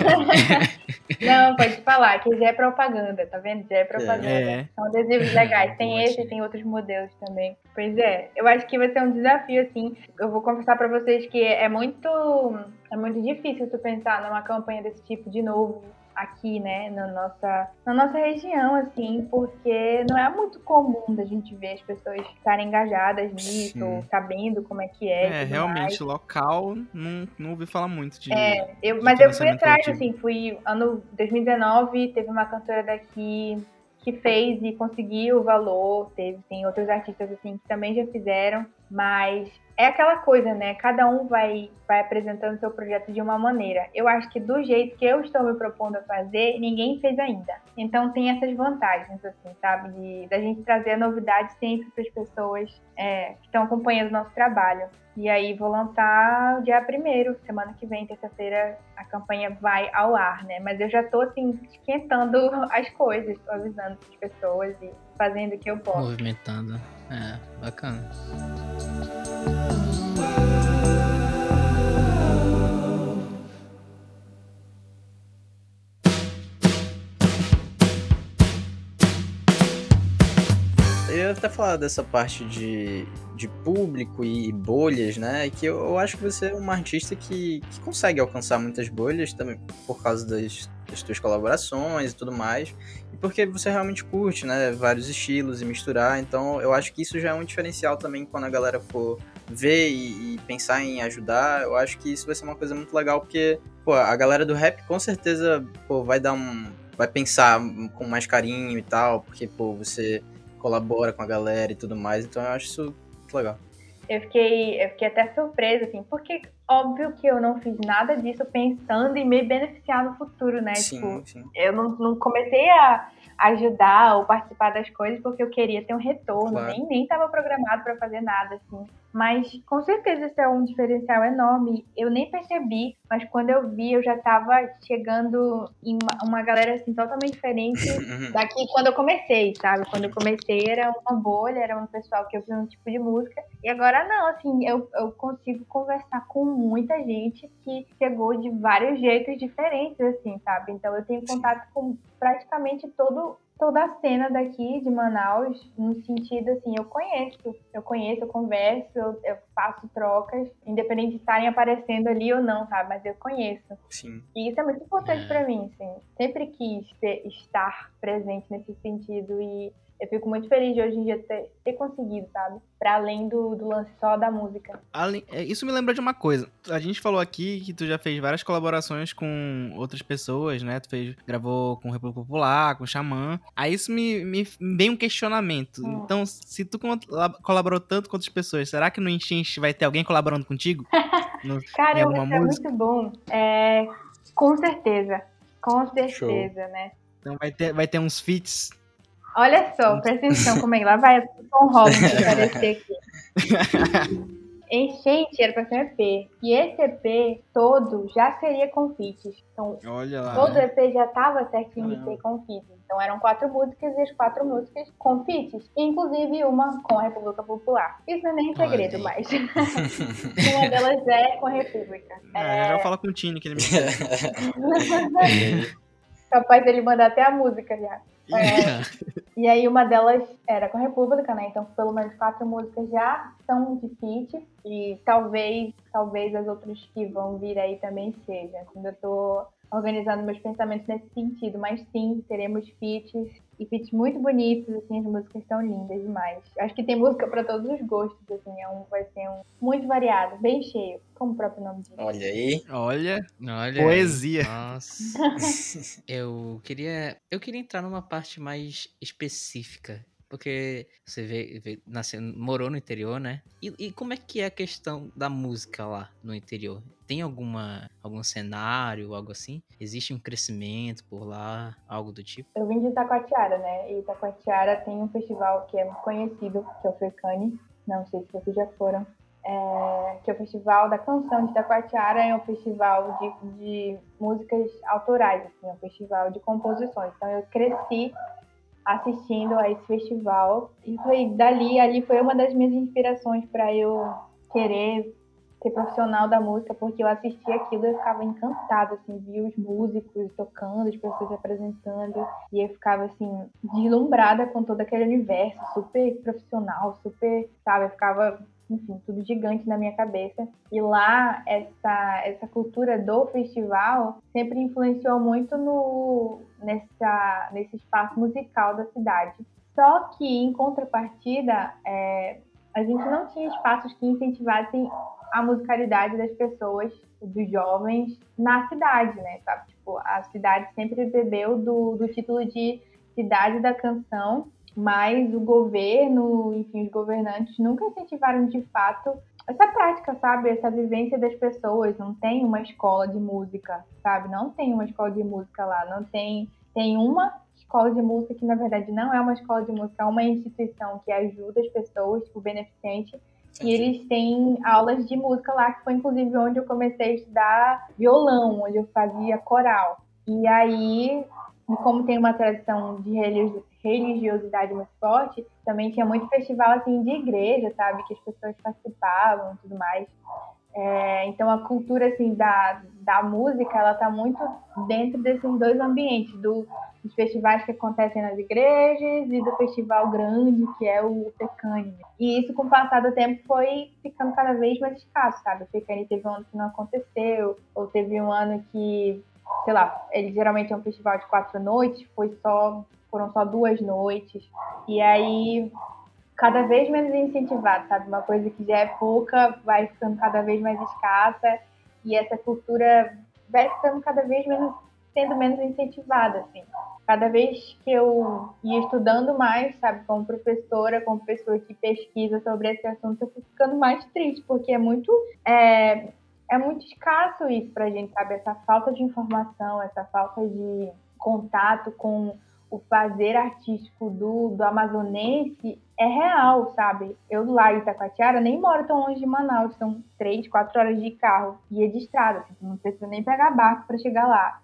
Não, pode falar, que já é propaganda, tá vendo? Já é pra É. fazer. É. São adesivos legais. Tem esse e tem outros modelos também. Pois é, eu acho que vai ser um desafio, assim. Eu vou confessar pra vocês que é muito, é muito difícil tu pensar numa campanha desse tipo de novo aqui, né, na nossa, na nossa região, assim, porque não é muito comum da gente ver as pessoas estarem engajadas nisso, Sim. sabendo como é que é. É, realmente, mais. local, não, não ouvi falar muito de. É, eu, de mas eu fui atrás, coletivo. assim, fui ano 2019, teve uma cantora daqui que fez e conseguiu o valor, teve, tem outros artistas assim que também já fizeram, mas é aquela coisa, né? Cada um vai, vai apresentando seu projeto de uma maneira. Eu acho que do jeito que eu estou me propondo a fazer, ninguém fez ainda. Então tem essas vantagens, assim, sabe? De da gente trazer a novidade sempre para as pessoas é, que estão acompanhando o nosso trabalho. E aí vou lançar dia primeiro, semana que vem, terça-feira, a campanha vai ao ar, né? Mas eu já tô assim, esquentando as coisas, tô avisando as pessoas e fazendo o que eu posso. Movimentando. É, bacana. Eu até falar dessa parte de, de público e bolhas, né? Que eu, eu acho que você é uma artista que, que consegue alcançar muitas bolhas também por causa das, das tuas colaborações e tudo mais. E porque você realmente curte, né? Vários estilos e misturar. Então eu acho que isso já é um diferencial também quando a galera for ver e, e pensar em ajudar. Eu acho que isso vai ser uma coisa muito legal porque, pô, a galera do rap com certeza, pô, vai dar um. Vai pensar com mais carinho e tal, porque, pô, você colabora com a galera e tudo mais, então eu acho isso muito legal. Eu fiquei, eu fiquei até surpresa, assim, porque óbvio que eu não fiz nada disso pensando em me beneficiar no futuro, né? sim, Tipo, sim. eu não, não comecei a ajudar ou participar das coisas porque eu queria ter um retorno, Claro. nem nem estava programado para fazer nada assim. Mas com certeza isso é um diferencial enorme. Eu nem percebi, mas quando eu vi eu já estava chegando em uma, uma galera assim totalmente diferente Uhum. daqui quando eu comecei, sabe? Quando eu comecei era uma bolha, era um pessoal que ouvia um tipo de música. E agora não, assim, eu, eu consigo conversar com muita gente que chegou de vários jeitos diferentes, assim, sabe? Então eu tenho contato com praticamente todo toda a cena daqui de Manaus, no sentido assim, eu conheço, eu conheço, eu converso, eu, eu faço trocas, independente de estarem aparecendo ali ou não, sabe? Mas eu conheço. Sim. E isso é muito importante É. pra mim, assim. Sempre quis ter- estar presente nesse sentido e eu fico muito feliz de hoje em dia ter, ter conseguido, sabe? Pra além do, do lance só da música. Além- é, isso me lembra de uma coisa. A gente falou aqui que tu já fez várias colaborações com outras pessoas, né? Tu fez, gravou com o República Popular, com o Xamã. Aí isso me, me vem um questionamento. Hum. Então, se tu colaborou tanto com outras pessoas, será que no Enchente vai ter alguém colaborando contigo? No- alguma isso é música? muito bom. É, com certeza. Com certeza, né? Então vai ter, vai ter uns feats. Olha só, presta atenção como é que lá vai Tom Holland aparecer aqui. Enchente era pra ser um EP. E esse EP todo já seria com feats. Então, Olha lá. Todo EP já tava certinho de ter com feats. Então eram quatro músicas e as quatro músicas com feats. Inclusive uma com a República Popular. Isso não é nem Olha segredo, aí. mas uma delas é com a República. É, já fala com o Tini que ele me. Capaz dele mandar até a música já. É, e aí uma delas era com a República, né? Então pelo menos quatro músicas já são de feat. E talvez, talvez as outras que vão vir aí também sejam. Ainda tô organizando meus pensamentos nesse sentido. Mas sim, teremos feats. E feats muito bonitos, assim, as músicas estão lindas demais. Acho que tem música para todos os gostos, assim. É um, vai ser um muito variado, bem cheio, como o próprio nome diz. Olha aí. Olha, Olha aí. Poesia. Nossa. eu queria. Eu queria entrar numa parte mais específica. Porque você vê, vê nasceu, morou no interior, né? E, e como é que é a questão da música lá no interior? Tem alguma algum cenário, algo assim? Existe um crescimento por lá, algo do tipo? Eu vim de Itacoatiara, né? E Itacoatiara tem um festival que é conhecido, que é o Fecane. Não sei se vocês já foram. É, que é o Festival da Canção de Itacoatiara. É um festival de, de músicas autorais, assim, é um festival de composições. Então eu cresci assistindo a esse festival. E foi dali, ali foi uma das minhas inspirações para eu querer ser profissional da música, porque eu assistia aquilo e eu ficava encantada, assim, via os músicos tocando, as pessoas apresentando, e eu ficava, assim, deslumbrada com todo aquele universo, super profissional, super, sabe, eu ficava enfim, tudo gigante na minha cabeça. E lá, essa, essa cultura do festival sempre influenciou muito no, nessa, nesse espaço musical da cidade. Só que, em contrapartida, é, a gente não tinha espaços que incentivassem a musicalidade das pessoas, dos jovens, na cidade, né? Sabe? Tipo, a cidade sempre bebeu do, do título de cidade da canção mas o governo, enfim, os governantes nunca incentivaram de fato essa prática, sabe? Essa vivência das pessoas. Não tem uma escola de música, sabe? Não tem uma escola de música lá. Não tem. Tem uma escola de música que, na verdade, não é uma escola de música, é uma instituição que ajuda as pessoas, tipo, beneficente. Sim, e eles têm aulas de música lá, que foi inclusive onde eu comecei a estudar violão, onde eu fazia coral. E aí, como tem uma tradição de religiosidade muito forte, também tinha muito festival assim de igreja, sabe, que as pessoas participavam tudo mais. É, então a cultura assim da, da música ela está muito dentro desses dois ambientes do, dos festivais que acontecem nas igrejas e do festival grande que é o Tecane e isso com o passar do tempo foi ficando cada vez mais escasso sabe o Tecane teve um ano que não aconteceu ou teve um ano que sei lá ele geralmente é um festival de quatro noites foi só foram só duas noites. E aí, cada vez menos incentivado, sabe? Uma coisa que já é pouca vai ficando cada vez mais escassa e essa cultura vai ficando cada vez menos, sendo menos incentivada, assim. Cada vez que eu ia estudando mais, sabe, como professora, como pessoa que pesquisa sobre esse assunto, eu fui ficando mais triste, porque é muito, é, é muito escasso isso pra gente, sabe? Essa falta de informação, essa falta de contato com o fazer artístico do, do amazonense é real, sabe? Eu lá em Itacoatiara nem moro tão longe de Manaus, são três, quatro horas de carro e é de estrada, assim, não precisa nem pegar barco para chegar lá.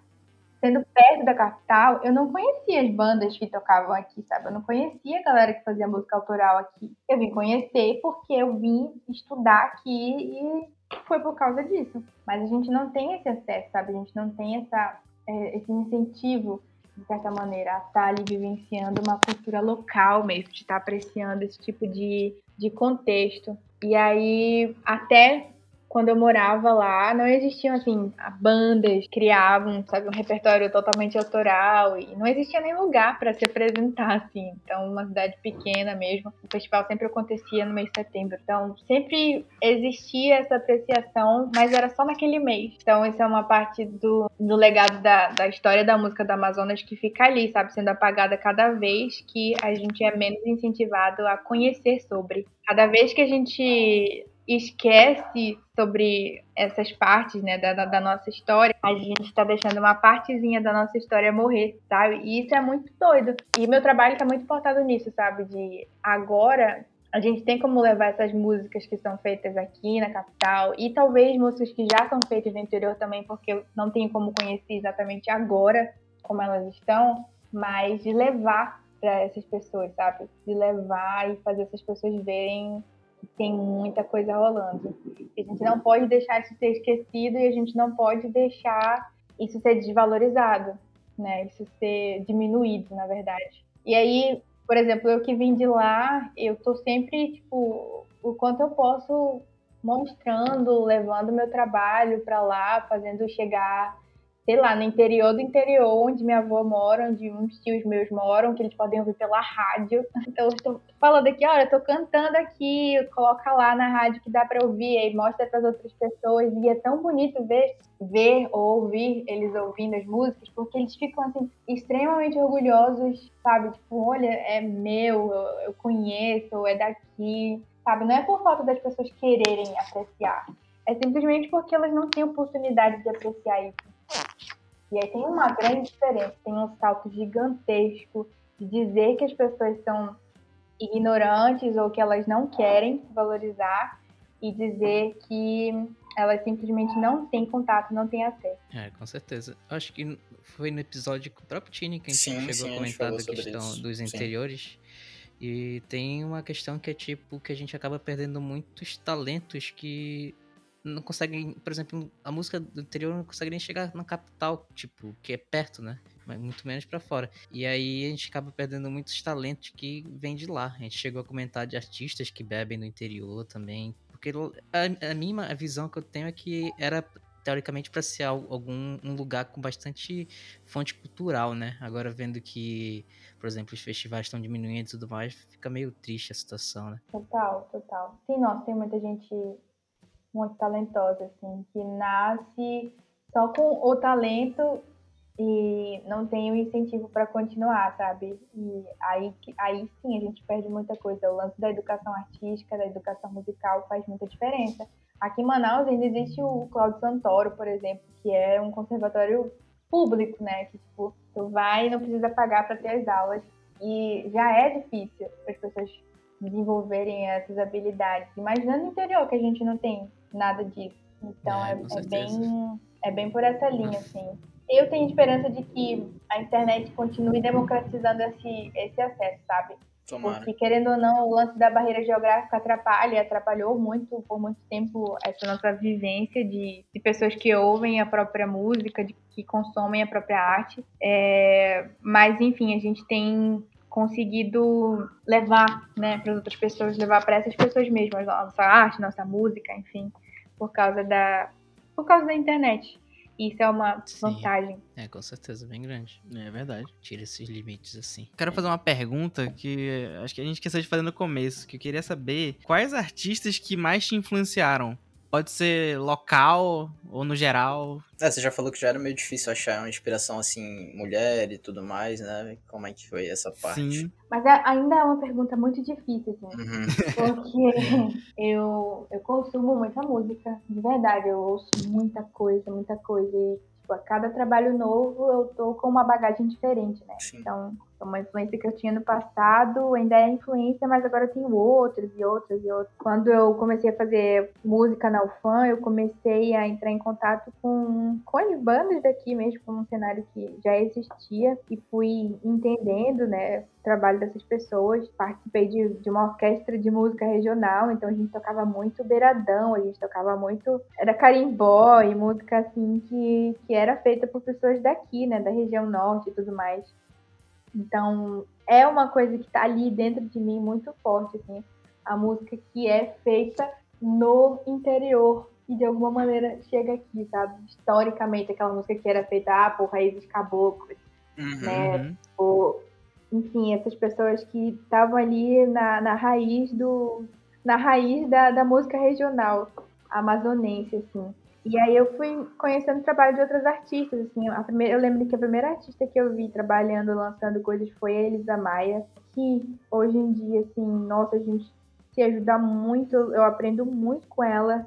Sendo perto da capital, eu não conhecia as bandas que tocavam aqui, sabe? Eu não conhecia a galera que fazia música autoral aqui. Eu vim conhecer porque eu vim estudar aqui e foi por causa disso. Mas a gente não tem esse acesso, sabe? A gente não tem essa, é, esse incentivo de certa maneira, estar tá ali vivenciando uma cultura local mesmo, de estar tá apreciando esse tipo de, de contexto. E aí, até quando eu morava lá, não existiam, assim, bandas criavam, sabe, um repertório totalmente autoral e não existia nem lugar para se apresentar, assim. Então, uma cidade pequena mesmo. O festival sempre acontecia no mês de setembro. Então, sempre existia essa apreciação, mas era só naquele mês. Então, isso é uma parte do, do legado da, da história da música do Amazonas que fica ali, sabe, sendo apagada cada vez que a gente é menos incentivado a conhecer sobre. Cada vez que a gente esquece sobre essas partes, né, da, da nossa história, a gente está deixando uma partezinha da nossa história morrer, sabe? E isso é muito doido. E meu trabalho está muito portado nisso, sabe? De agora a gente tem como levar essas músicas que são feitas aqui na capital e talvez músicas que já são feitas no interior também, porque eu não tenho como conhecer exatamente agora como elas estão, mas de levar para essas pessoas, sabe? De levar e fazer essas pessoas verem tem muita coisa rolando. A gente não pode deixar isso ser esquecido e a gente não pode deixar isso ser desvalorizado, né? Isso ser diminuído, na verdade. E aí, por exemplo, eu que vim de lá, eu tô sempre, tipo, o quanto eu posso mostrando, levando meu trabalho para lá, fazendo chegar sei lá, no interior do interior, onde minha avó mora, onde uns tios meus moram, que eles podem ouvir pela rádio. Então, eu estou falando aqui, olha, eu tô cantando aqui, coloca lá na rádio que dá para ouvir, aí mostra para as outras pessoas. E é tão bonito ver, ver ou ouvir eles ouvindo as músicas, porque eles ficam, assim, extremamente orgulhosos, sabe? Tipo, olha, é meu, eu, eu conheço, é daqui, sabe? Não é por falta das pessoas quererem apreciar. É simplesmente porque elas não têm oportunidade de apreciar isso. E aí tem uma grande diferença, tem um salto gigantesco de dizer que as pessoas são ignorantes ou que elas não querem valorizar e dizer que elas simplesmente não têm contato, não têm acesso. É, com certeza. Acho que foi no episódio com o próprio Tini que a gente sim, chegou sim, a comentar a da questão isso. dos interiores. Sim. E tem uma questão que é tipo que a gente acaba perdendo muitos talentos que não conseguem, por exemplo, a música do interior não consegue nem chegar na capital, tipo, que é perto, né? Mas muito menos para fora. E aí a gente acaba perdendo muitos talentos que vêm de lá. A gente chegou a comentar de artistas que bebem no interior também. Porque a, a minha a visão que eu tenho é que era teoricamente para ser algum um lugar com bastante fonte cultural, né? Agora vendo que, por exemplo, os festivais estão diminuindo e tudo mais, fica meio triste a situação, né? Total, total. Sim, nossa, tem muita gente muito talentosa, assim, que nasce só com o talento e não tem o incentivo para continuar, sabe? E aí, aí sim a gente perde muita coisa. O lance da educação artística, da educação musical faz muita diferença. Aqui em Manaus ainda existe o Cláudio Santoro, por exemplo, que é um conservatório público, né? Que tipo, tu vai e não precisa pagar para ter as aulas. E já é difícil as pessoas desenvolverem essas habilidades. Imagina no interior que a gente não tem nada disso. Então é, é, é bem é bem por essa linha, assim. Eu tenho esperança de que a internet continue democratizando esse, esse acesso, sabe? Tomara. Porque, querendo ou não, o lance da barreira geográfica atrapalha, atrapalhou muito, por muito tempo, essa nossa vivência de, de pessoas que ouvem a própria música, de, que consomem a própria arte. É, mas, enfim, a gente tem conseguido levar né, para as outras pessoas, levar para essas pessoas mesmas a nossa arte, nossa música, enfim, por causa da, por causa da internet. Isso é uma Sim. vantagem. É, com certeza, bem grande. É verdade. Tira esses limites assim. Quero fazer uma pergunta que acho que a gente esqueceu de fazer no começo, que eu queria saber quais artistas que mais te influenciaram Pode ser local ou no geral. É, você já falou que já era meio difícil achar uma inspiração assim, mulher e tudo mais, né? Como é que foi essa parte? Sim. Mas é, ainda é uma pergunta muito difícil, assim. Uhum. Porque eu, eu consumo muita música, de verdade. Eu ouço muita coisa, muita coisa. E, tipo, a cada trabalho novo eu tô com uma bagagem diferente, né? Sim. Então, uma influência que eu tinha no passado ainda é influência, mas agora tenho outras e outras e outras. Quando eu comecei a fazer música na UFAM, eu comecei a entrar em contato com, com as bandas daqui mesmo, com um cenário que já existia e fui entendendo, né, o trabalho dessas pessoas. Participei de, de uma orquestra de música regional, então a gente tocava muito beiradão, a gente tocava muito. Era carimbó e música assim que, que era feita por pessoas daqui, né, da região norte e tudo mais. Então, é uma coisa que está ali dentro de mim muito forte, assim, a música que é feita no interior e de alguma maneira chega aqui, sabe? Historicamente, aquela música que era feita ah, por raízes caboclos, uhum. né? Por, enfim, essas pessoas que estavam ali na, na raiz do na raiz da, da música regional amazonense, assim. E aí eu fui conhecendo o trabalho de outras artistas, assim, a primeira, eu lembro que a primeira artista que eu vi trabalhando, lançando coisas foi a Elisa Maia, que hoje em dia, assim, nossa, a gente se ajuda muito, eu aprendo muito com ela,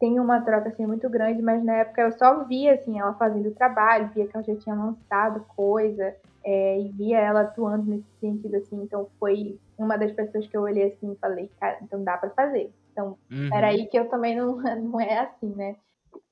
tem uma troca, assim, muito grande, mas na época eu só via, assim, ela fazendo o trabalho, via que ela já tinha lançado coisa, é, e via ela atuando nesse sentido, assim, então foi uma das pessoas que eu olhei assim e falei, cara, então dá para fazer. Então, uhum. aí que eu também não, não é assim, né?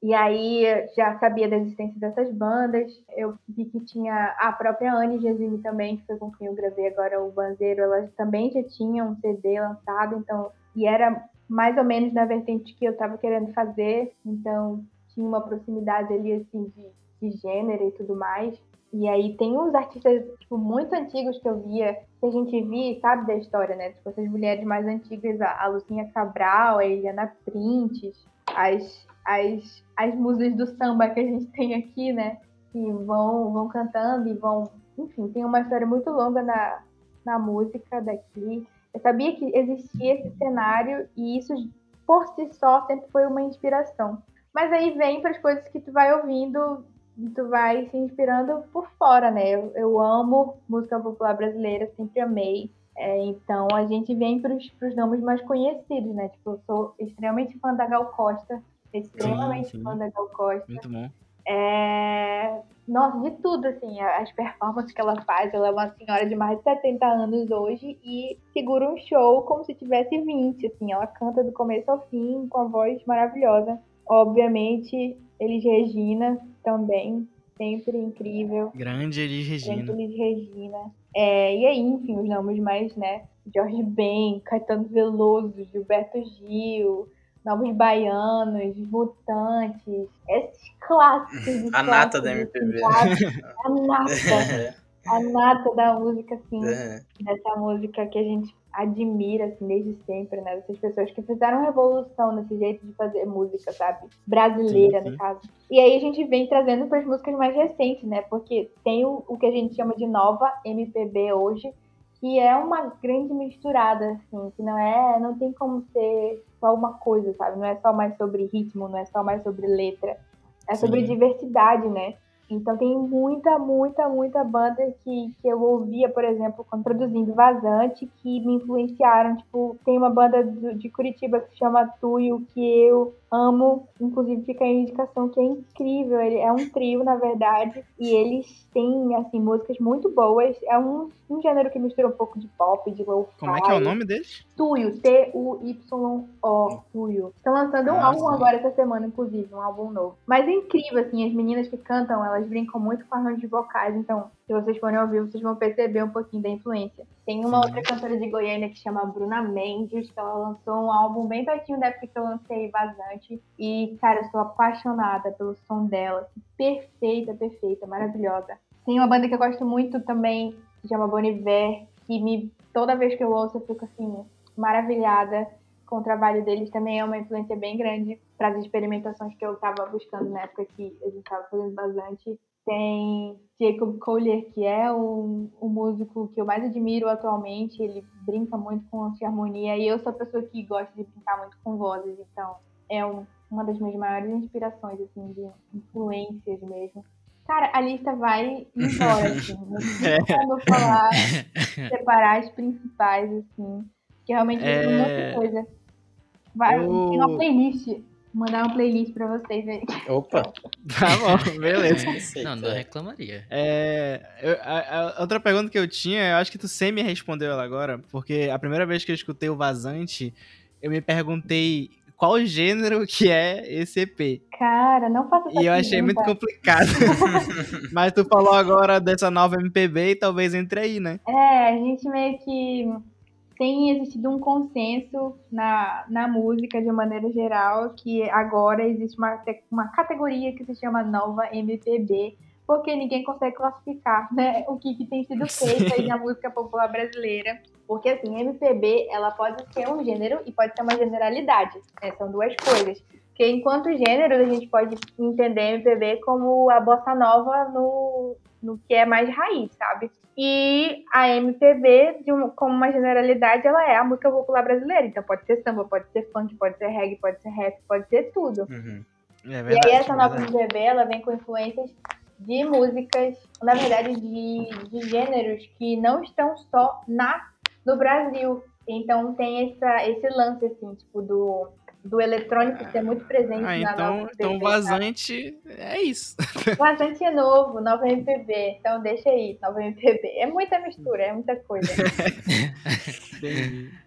E aí já sabia da existência dessas bandas. Eu vi que tinha a própria Anne Gesine também, que foi com quem eu gravei agora o Banzeiro. Elas também já tinham um CD lançado, então e era mais ou menos na vertente que eu estava querendo fazer. Então tinha uma proximidade ali assim de, de gênero e tudo mais. E aí tem uns artistas tipo, muito antigos que eu via, que a gente via, sabe da história, né? Tipo, essas mulheres mais antigas, a Lucinha Cabral, a Eliana Printes, as as, as musas do samba que a gente tem aqui, né? Que vão, vão cantando e vão. Enfim, tem uma história muito longa na, na música daqui. Eu sabia que existia esse cenário e isso, por si só, sempre foi uma inspiração. Mas aí vem para as coisas que tu vai ouvindo e tu vai se inspirando por fora, né? Eu, eu amo música popular brasileira, sempre amei. É, então a gente vem para os nomes mais conhecidos, né? Tipo, eu sou extremamente fã da Gal Costa, extremamente sim, sim. fã da Gal Costa. Muito bom. É... Nossa, de tudo, assim, as performances que ela faz. Ela é uma senhora de mais de 70 anos hoje e segura um show como se tivesse 20, assim. Ela canta do começo ao fim com a voz maravilhosa. Obviamente, Elis Regina também, sempre incrível. Grande Elis Regina. Grande Elis Regina. É, e aí, enfim, os nomes mais, né? Jorge Ben, Caetano Veloso, Gilberto Gil, Novos Baianos, Mutantes, esses clássicos. A nata da MPB. assim? A nata, a nata da música, assim, É. dessa música que a gente admira, assim, desde sempre, né? Dessas pessoas que fizeram revolução nesse jeito de fazer música, sabe? Brasileira, Sim, sim. no caso. E aí a gente vem trazendo para as músicas mais recentes, né? Porque tem o, o que a gente chama de nova MPB hoje, que é uma grande misturada, assim, que não é, não tem como ser só uma coisa, sabe? Não é só mais sobre ritmo, não é só mais sobre letra. É sobre Sim. diversidade, né? Então tem muita, muita, muita banda que, que eu ouvia, por exemplo, quando produzindo Vazante, que me influenciaram. Tipo, tem uma banda de Curitiba que se chama Tuyo, que eu amo. Inclusive fica a indicação que é incrível. Ele é um trio, na verdade, e eles têm, assim, músicas muito boas. É um, um gênero que mistura um pouco de pop, de lo-fi. Como é que é o nome deles? Tuyo, T-U-Y-O, Tuyo. Estão lançando um Ah, álbum sim. agora essa semana, inclusive, um álbum novo. Mas é incrível, assim, as meninas que cantam, elas brincam muito com arranjos vocais, então, se vocês forem ouvir, vocês vão perceber um pouquinho da influência. Tem uma Sim. outra cantora de Goiânia que chama Bruna Mendes, que ela lançou um álbum bem pertinho da época que eu lancei Vazante. E, cara, eu sou apaixonada pelo som dela. Perfeita, perfeita, maravilhosa. Tem uma banda que eu gosto muito também, que chama Bon Iver, que me, toda vez que eu ouço eu fico assim, maravilhada com o trabalho deles. Também é uma influência bem grande para as experimentações que eu estava buscando na época que a gente estava fazendo bastante. Tem Jacob Collier, que é o, o músico que eu mais admiro atualmente. Ele brinca muito com harmonia e eu sou a pessoa que gosta de brincar muito com vozes, então é um- uma das minhas maiores inspirações, assim, de influências mesmo. Cara, a lista vai embora, assim. Tem como eu falar, separar as principais, assim. Que realmente É, muita coisa. Vai, eu- tem uma playlist. Mandar uma playlist pra vocês aí. Opa. Tá bom, beleza. Não, não reclamaria. É, eu- a, a outra pergunta que eu tinha, eu acho que tu semi respondeu ela agora, porque a primeira vez que eu escutei o Vazante, eu me perguntei qual gênero que é esse EP. Cara, não faça essa E eu achei muito complicado. Mas tu falou agora dessa nova MPB e talvez entre aí, né? É, a gente meio que tem existido um consenso na, na música de maneira geral que agora existe uma, uma categoria que se chama nova MPB, porque ninguém consegue classificar né, o que, que tem sido feito aí na música popular brasileira. Porque assim, MPB ela pode ser um gênero e pode ser uma generalidade. né? São duas coisas. Porque enquanto gênero, a gente pode entender MPB como a bossa nova no, no que é mais raiz, sabe? E a MPB, de um- como uma generalidade, ela é a música popular brasileira. Então pode ser samba, pode ser funk, pode ser reggae, pode ser rap, pode ser tudo. Uhum. É E aí verdade. essa nova verdade. MPB, ela vem com influências de músicas, na verdade, de, de gêneros que não estão só na no Brasil. Então tem essa, esse lance, assim, tipo, do, do eletrônico ser muito presente Ah, na então, nova então MPB, Vazante é isso. Bastante é novo, nova MPB. Então deixa aí, nova MPB. É muita mistura, é muita coisa.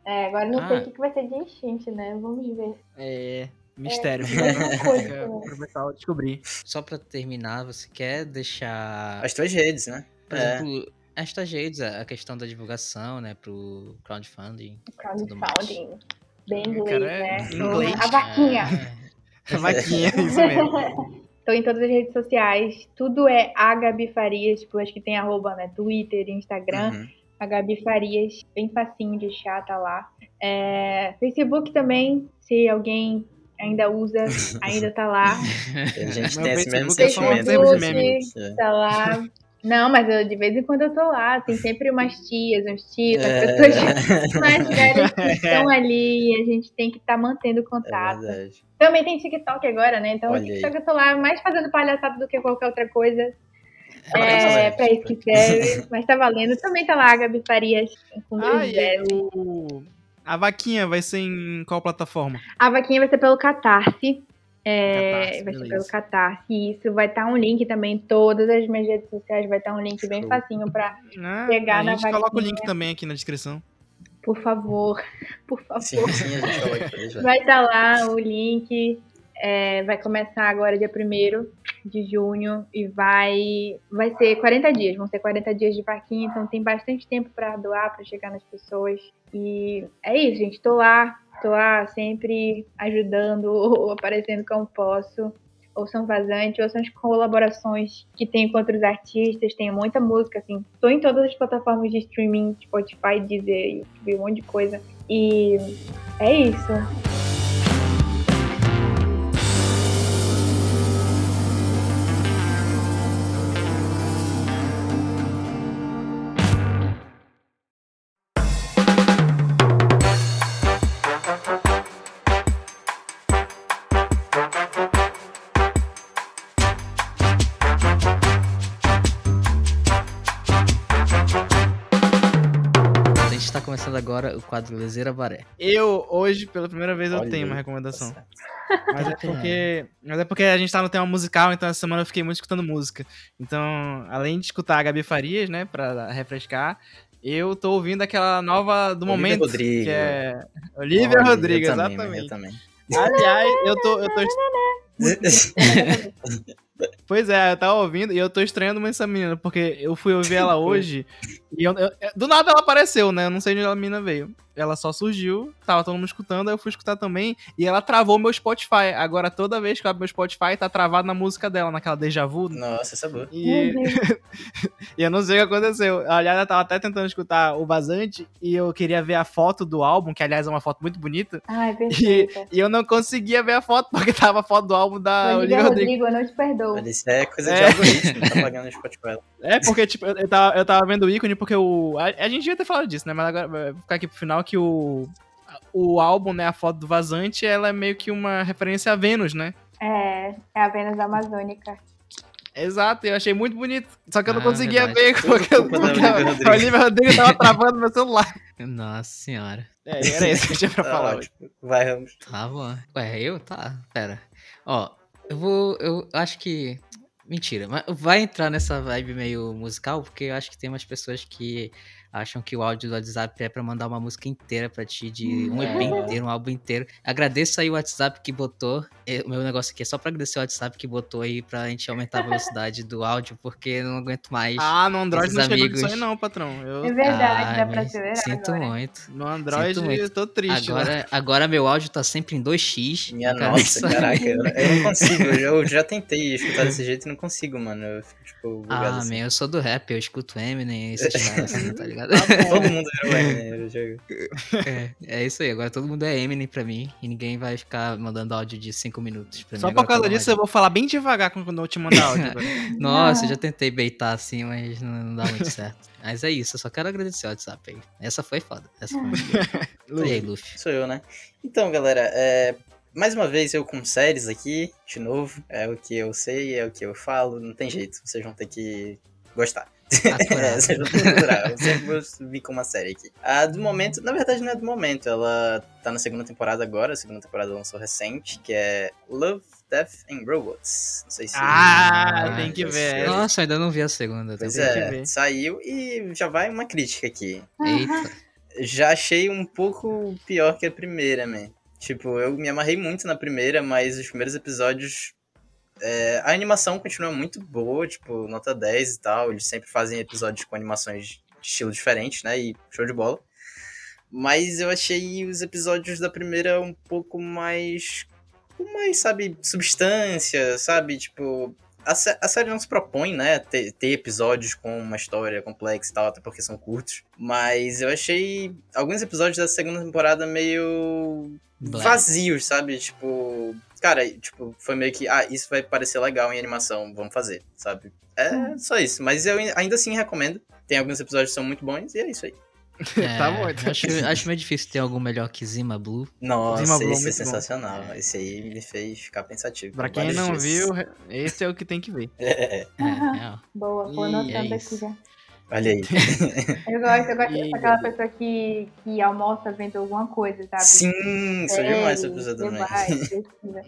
É, agora não sei Ah. o que vai ser de enchente, né? Vamos ver. É. Mistério. É, coisa Fica também. pro pessoal descobrir. Só pra terminar, você quer deixar, As tuas redes, né? por É. exemplo, estas redes, a questão da divulgação, né, pro crowdfunding. tudo mais. Crowdfunding. Bem inglês, Cara, é né? inglês. A vaquinha. É, Vaquinha, isso mesmo. Tô em todas as redes sociais. Tudo é a Gabi Farias. Tipo, acho que tem arroba, né? Twitter, Instagram. Uhum. A Gabi Farias. Bem facinho de achar, tá lá. É, Facebook também, se alguém ainda usa, ainda tá lá. A gente Meu tem esse mesmo é sentimento. É. tá lá. Não, mas eu, de vez em quando eu tô lá. Tem sempre umas tias, uns tios, as É. pessoas mais velhas que estão ali e a gente tem que estar mantendo É contato. verdade. Também tem TikTok agora, né? Então Olha o aí. TikTok eu tô lá mais fazendo palhaçada do que qualquer outra coisa. pra É, isso pra isso que serve. Mas tá valendo. Também tá lá a Gabi Farias com Ah, e Zs. o... A vaquinha vai ser em qual plataforma? A vaquinha vai ser pelo Catarse. É, Catarse, vai ser beleza. pelo Catarse. E isso vai estar um link também todas as minhas redes sociais. Vai estar um link bem Show. facinho pra, Ah, Pegar a na gente coloca o link também aqui na descrição. por favor, por favor. Sim, sim, a gente coloca eles, vai. Estar lá o link. é, vai começar agora dia 1 de junho e vai vai ser 40 dias, vão ser 40 dias de vaquinha, então tem bastante tempo para doar, para chegar nas pessoas. E é isso, gente, tô lá Tô lá sempre ajudando ou aparecendo como posso. Ouçam Vazante, ouçam as colaborações que tem com outros artistas, tem muita música, assim. Tô em todas as plataformas de streaming, Spotify, Deezer, YouTube, um monte de coisa. E é isso. Quadro Lezeira Baré. Eu, hoje, pela primeira vez, eu Olha tenho aí, uma tá recomendação. certo. Mas é porque. Mas é porque a gente tá no tema musical, então essa semana eu fiquei muito escutando música. Então, além de escutar a Gabi Farias, né, pra refrescar, eu tô ouvindo aquela nova do Olivia momento. Rodrigo. Que é. Olivia Olha, Rodrigo, eu também, Eu exatamente. também. Aliás, eu tô. Eu tô Pois é, eu tava ouvindo e eu tô estranhando muito essa menina, porque eu fui ouvir ela hoje e eu- eu- do nada ela apareceu, né? Eu não sei de onde a menina veio. Ela só surgiu, tava todo mundo escutando, aí eu fui escutar também e ela travou meu Spotify. Agora toda vez que eu abro meu Spotify tá travado na música dela, naquela déjà vu. Nossa, essa é boa. E, e eu não sei o que aconteceu. Aliás, eu tava até tentando escutar o Vazante e eu queria ver a foto do álbum, que aliás é uma foto muito bonita. Ai, perfeita. E eu não conseguia ver a foto porque tava a foto do álbum da Olivia Olivia Rodrigo. Rodrigo, eu não te perdoo. Olha, isso é coisa de É. algoritmo, tá pagando no Spotify. É, porque, tipo, eu, eu tava, eu tava vendo o ícone porque o. A, a gente devia ter falado disso, né? Mas agora vai ficar aqui pro final que o. O álbum, né? A foto do vazante, ela é meio que uma referência a Vênus, né? É, é a Vênus Amazônica. Exato, eu achei muito bonito. Só que eu não Ah, conseguia verdade. ver porque, da porque a Olivia Rodrigo tava travando meu celular. Nossa senhora. É, era isso que eu tinha pra Tá falar ótimo. Vai, Ramos. Tá bom. Ué, eu? Tá. Pera. Ó, eu vou. Eu acho que. Mentira, mas vai entrar nessa vibe meio musical, porque eu acho que tem umas pessoas que acham que o áudio do WhatsApp é pra mandar uma música inteira pra ti, de um EP inteiro, um álbum inteiro. Agradeço aí o WhatsApp que botou. é, O meu negócio aqui é só pra agradecer o WhatsApp que botou aí pra gente aumentar a velocidade do áudio, porque eu não aguento mais. Ah, no Android não chegou amigos- disso aí, não, patrão. Eu, É verdade, Ai, dá pra acelerar Sinto agora. muito. no Android Sinto muito. eu tô triste. né? Agora, agora meu áudio tá sempre em 2x. Minha Cara, nossa, isso- caraca, eu, eu não consigo. Eu já, tentei escutar desse jeito e não consigo, mano. Eu fico, tipo, bugado Ah, assim. meu, eu sou do rap, eu escuto Eminem, esses caras assim, tá ligado? Todo mundo virou Eminem, eu já- É, é isso aí, agora todo mundo é Eminem pra mim e ninguém vai ficar mandando áudio de 5 minutos pra Só mim. por agora causa disso eu vou falar bem devagar quando eu te mandar áudio. Nossa, eu já tentei beitar assim, mas não, não dá muito certo. Mas é isso, eu só quero agradecer o WhatsApp aí. Essa foi foda. Essa foi. E aí, Luffy? Sou eu, né? Então, galera, é, mais uma vez eu com séries aqui, de novo. É o que eu sei, é o que eu falo, não tem jeito. Vocês vão ter que gostar. Aturar. É. Eu sempre vou vir com uma série aqui. A do momento, na verdade não é do momento, ela tá na segunda temporada agora, a segunda temporada lançou recente, que é Love, Death and Robots. Não sei se... Ah, Ah, tem que ver. sei. Nossa, ainda não vi a segunda. Pois tem que que é, ver. saiu e já vai uma crítica aqui. Eita. Já achei um pouco pior que a primeira, man. Tipo, eu me amarrei muito na primeira, mas os primeiros episódios. É, a animação continua muito boa, tipo, nota 10 e tal. Eles sempre fazem episódios com animações de estilo diferente, né? E show de bola. Mas eu achei os episódios da primeira um pouco mais. com mais, sabe, substância, sabe? Tipo. A, a série não se propõe, né, ter, ter episódios com uma história complexa e tal, até porque são curtos. Mas eu achei alguns episódios da segunda temporada meio Black. vazios, sabe? Tipo, cara, tipo, foi meio que, ah, isso vai parecer legal em animação, vamos fazer, sabe? É só isso, mas eu ainda assim recomendo. Tem alguns episódios que são muito bons e é isso aí. Tá bom, então. Acho, acho meio difícil ter algum melhor que Zima Blue. Nossa, Zima Blue, esse é muito bom. sensacional. Esse aí me fez ficar pensativo. Pra quem não dias. viu, esse é o que tem que ver. É, é, É, é. Boa, vou anotando é aqui já. olha aí. Eu gosto, eu gosto Ih, daquela pessoa que, que almoça vendo alguma coisa, sabe? Sim, isso é demais Série, episódio também.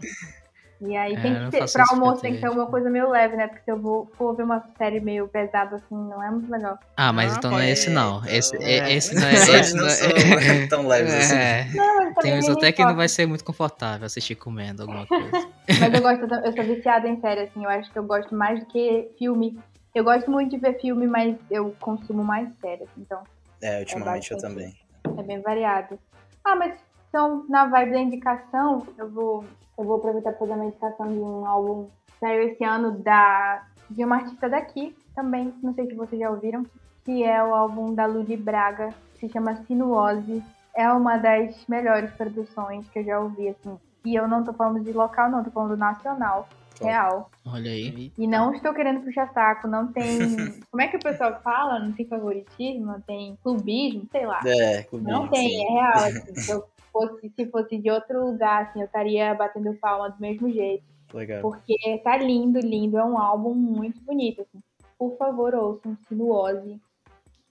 E aí É, tem eu que ter, faço pra almoço tem que ser uma coisa meio leve, né? Porque se eu vou, for ver uma série meio pesada assim, não é muito legal. Ah, mas Ah, então não é esse não. Esse, então, é, é. esse não é. Esse não não é. tão leves assim. É. Não, mas Tem também uns até que não vai ser muito confortável assistir comendo alguma coisa. Mas eu gosto, eu sou viciada em série, assim, eu acho que eu gosto mais do que filme. Eu gosto muito de ver filme, mas eu consumo mais séries, então É, ultimamente eu bastante. também. é bem variado. Ah, mas são na vibe da indicação, eu vou, eu vou aproveitar para fazer uma indicação de um álbum que saiu esse ano da, de uma artista daqui também, não sei se vocês já ouviram, que é o álbum da Ludi Braga, que se chama Sinuose. É uma das melhores produções que eu já ouvi, assim. E eu não tô falando de local, não, tô falando nacional, real. Olha aí. E não estou querendo puxar saco, não tem. Como é que o pessoal fala? Não tem favoritismo, não tem clubismo, sei lá. É, clubismo, Não tem, sim. é real. Assim, eu fosse, se fosse de outro lugar, assim, eu estaria batendo palma do mesmo jeito. Legal. Porque tá lindo, lindo. É um álbum muito bonito. Assim. Por favor, ouçam Sinuose,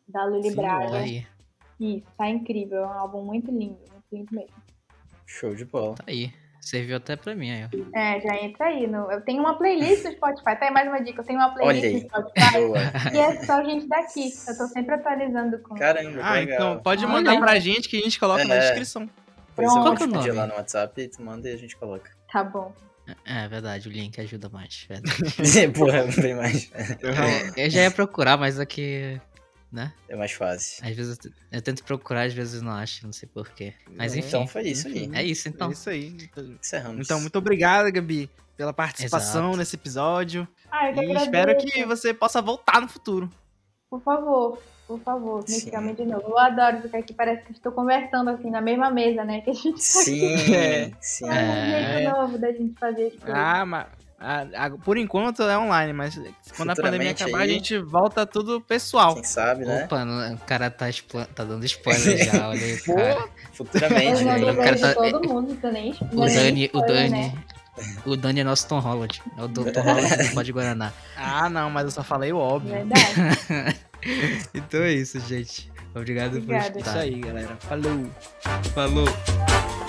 da Luli Sim, Braga. olha. Isso, tá incrível. É um álbum muito lindo, muito lindo mesmo. Show de bola. Tá aí. Serviu até pra mim aí, ó. É, já entra aí. No... Eu tenho uma playlist no Spotify. Tá aí mais uma dica. Eu tenho uma Olha playlist no Spotify. Boa. e é só gente daqui. Eu tô sempre atualizando com. Caramba, Ah, legal. então pode Olha mandar aí. pra gente que a gente coloca na É. descrição. Pois eu Pronto. vou é o te pedir lá no WhatsApp, tu manda e a gente coloca. Tá bom. É verdade, o link ajuda mais. Verdade. Porra, bem mais. eu já ia procurar, mas aqui, né? É mais fácil. Às vezes eu, eu tento procurar, às vezes não acho, não sei porquê. Mas enfim, Então foi isso aí. é isso então. É isso aí. Encerramos. Então, muito obrigado, Gabi, pela participação Exato. nesse episódio. Ah, eu que E agradeço. espero que você possa voltar no futuro. Por favor, por favor, me Sim. chame de novo. Eu adoro ficar aqui, parece que estou conversando assim na mesma mesa, né? Que a gente tá Sim, É. sim. É um É. jeito novo da gente fazer as coisas. Ah, mas. por enquanto é online, mas quando a pandemia acabar, aí- a gente volta tudo pessoal. Quem sabe, né? Opa, o cara tá, tá dando spoiler já, olha aí, cara. Futuramente. Dou o cara tá- todo mundo, nem O Dani, o Dani. né? O Dani é nosso Tom Holland. É o Tom Holland do Pode Guaraná. Ah, não, mas eu só falei o óbvio. Verdade. Então é isso, gente. Obrigado Obrigada. por É isso aí, galera. Falou. Falou.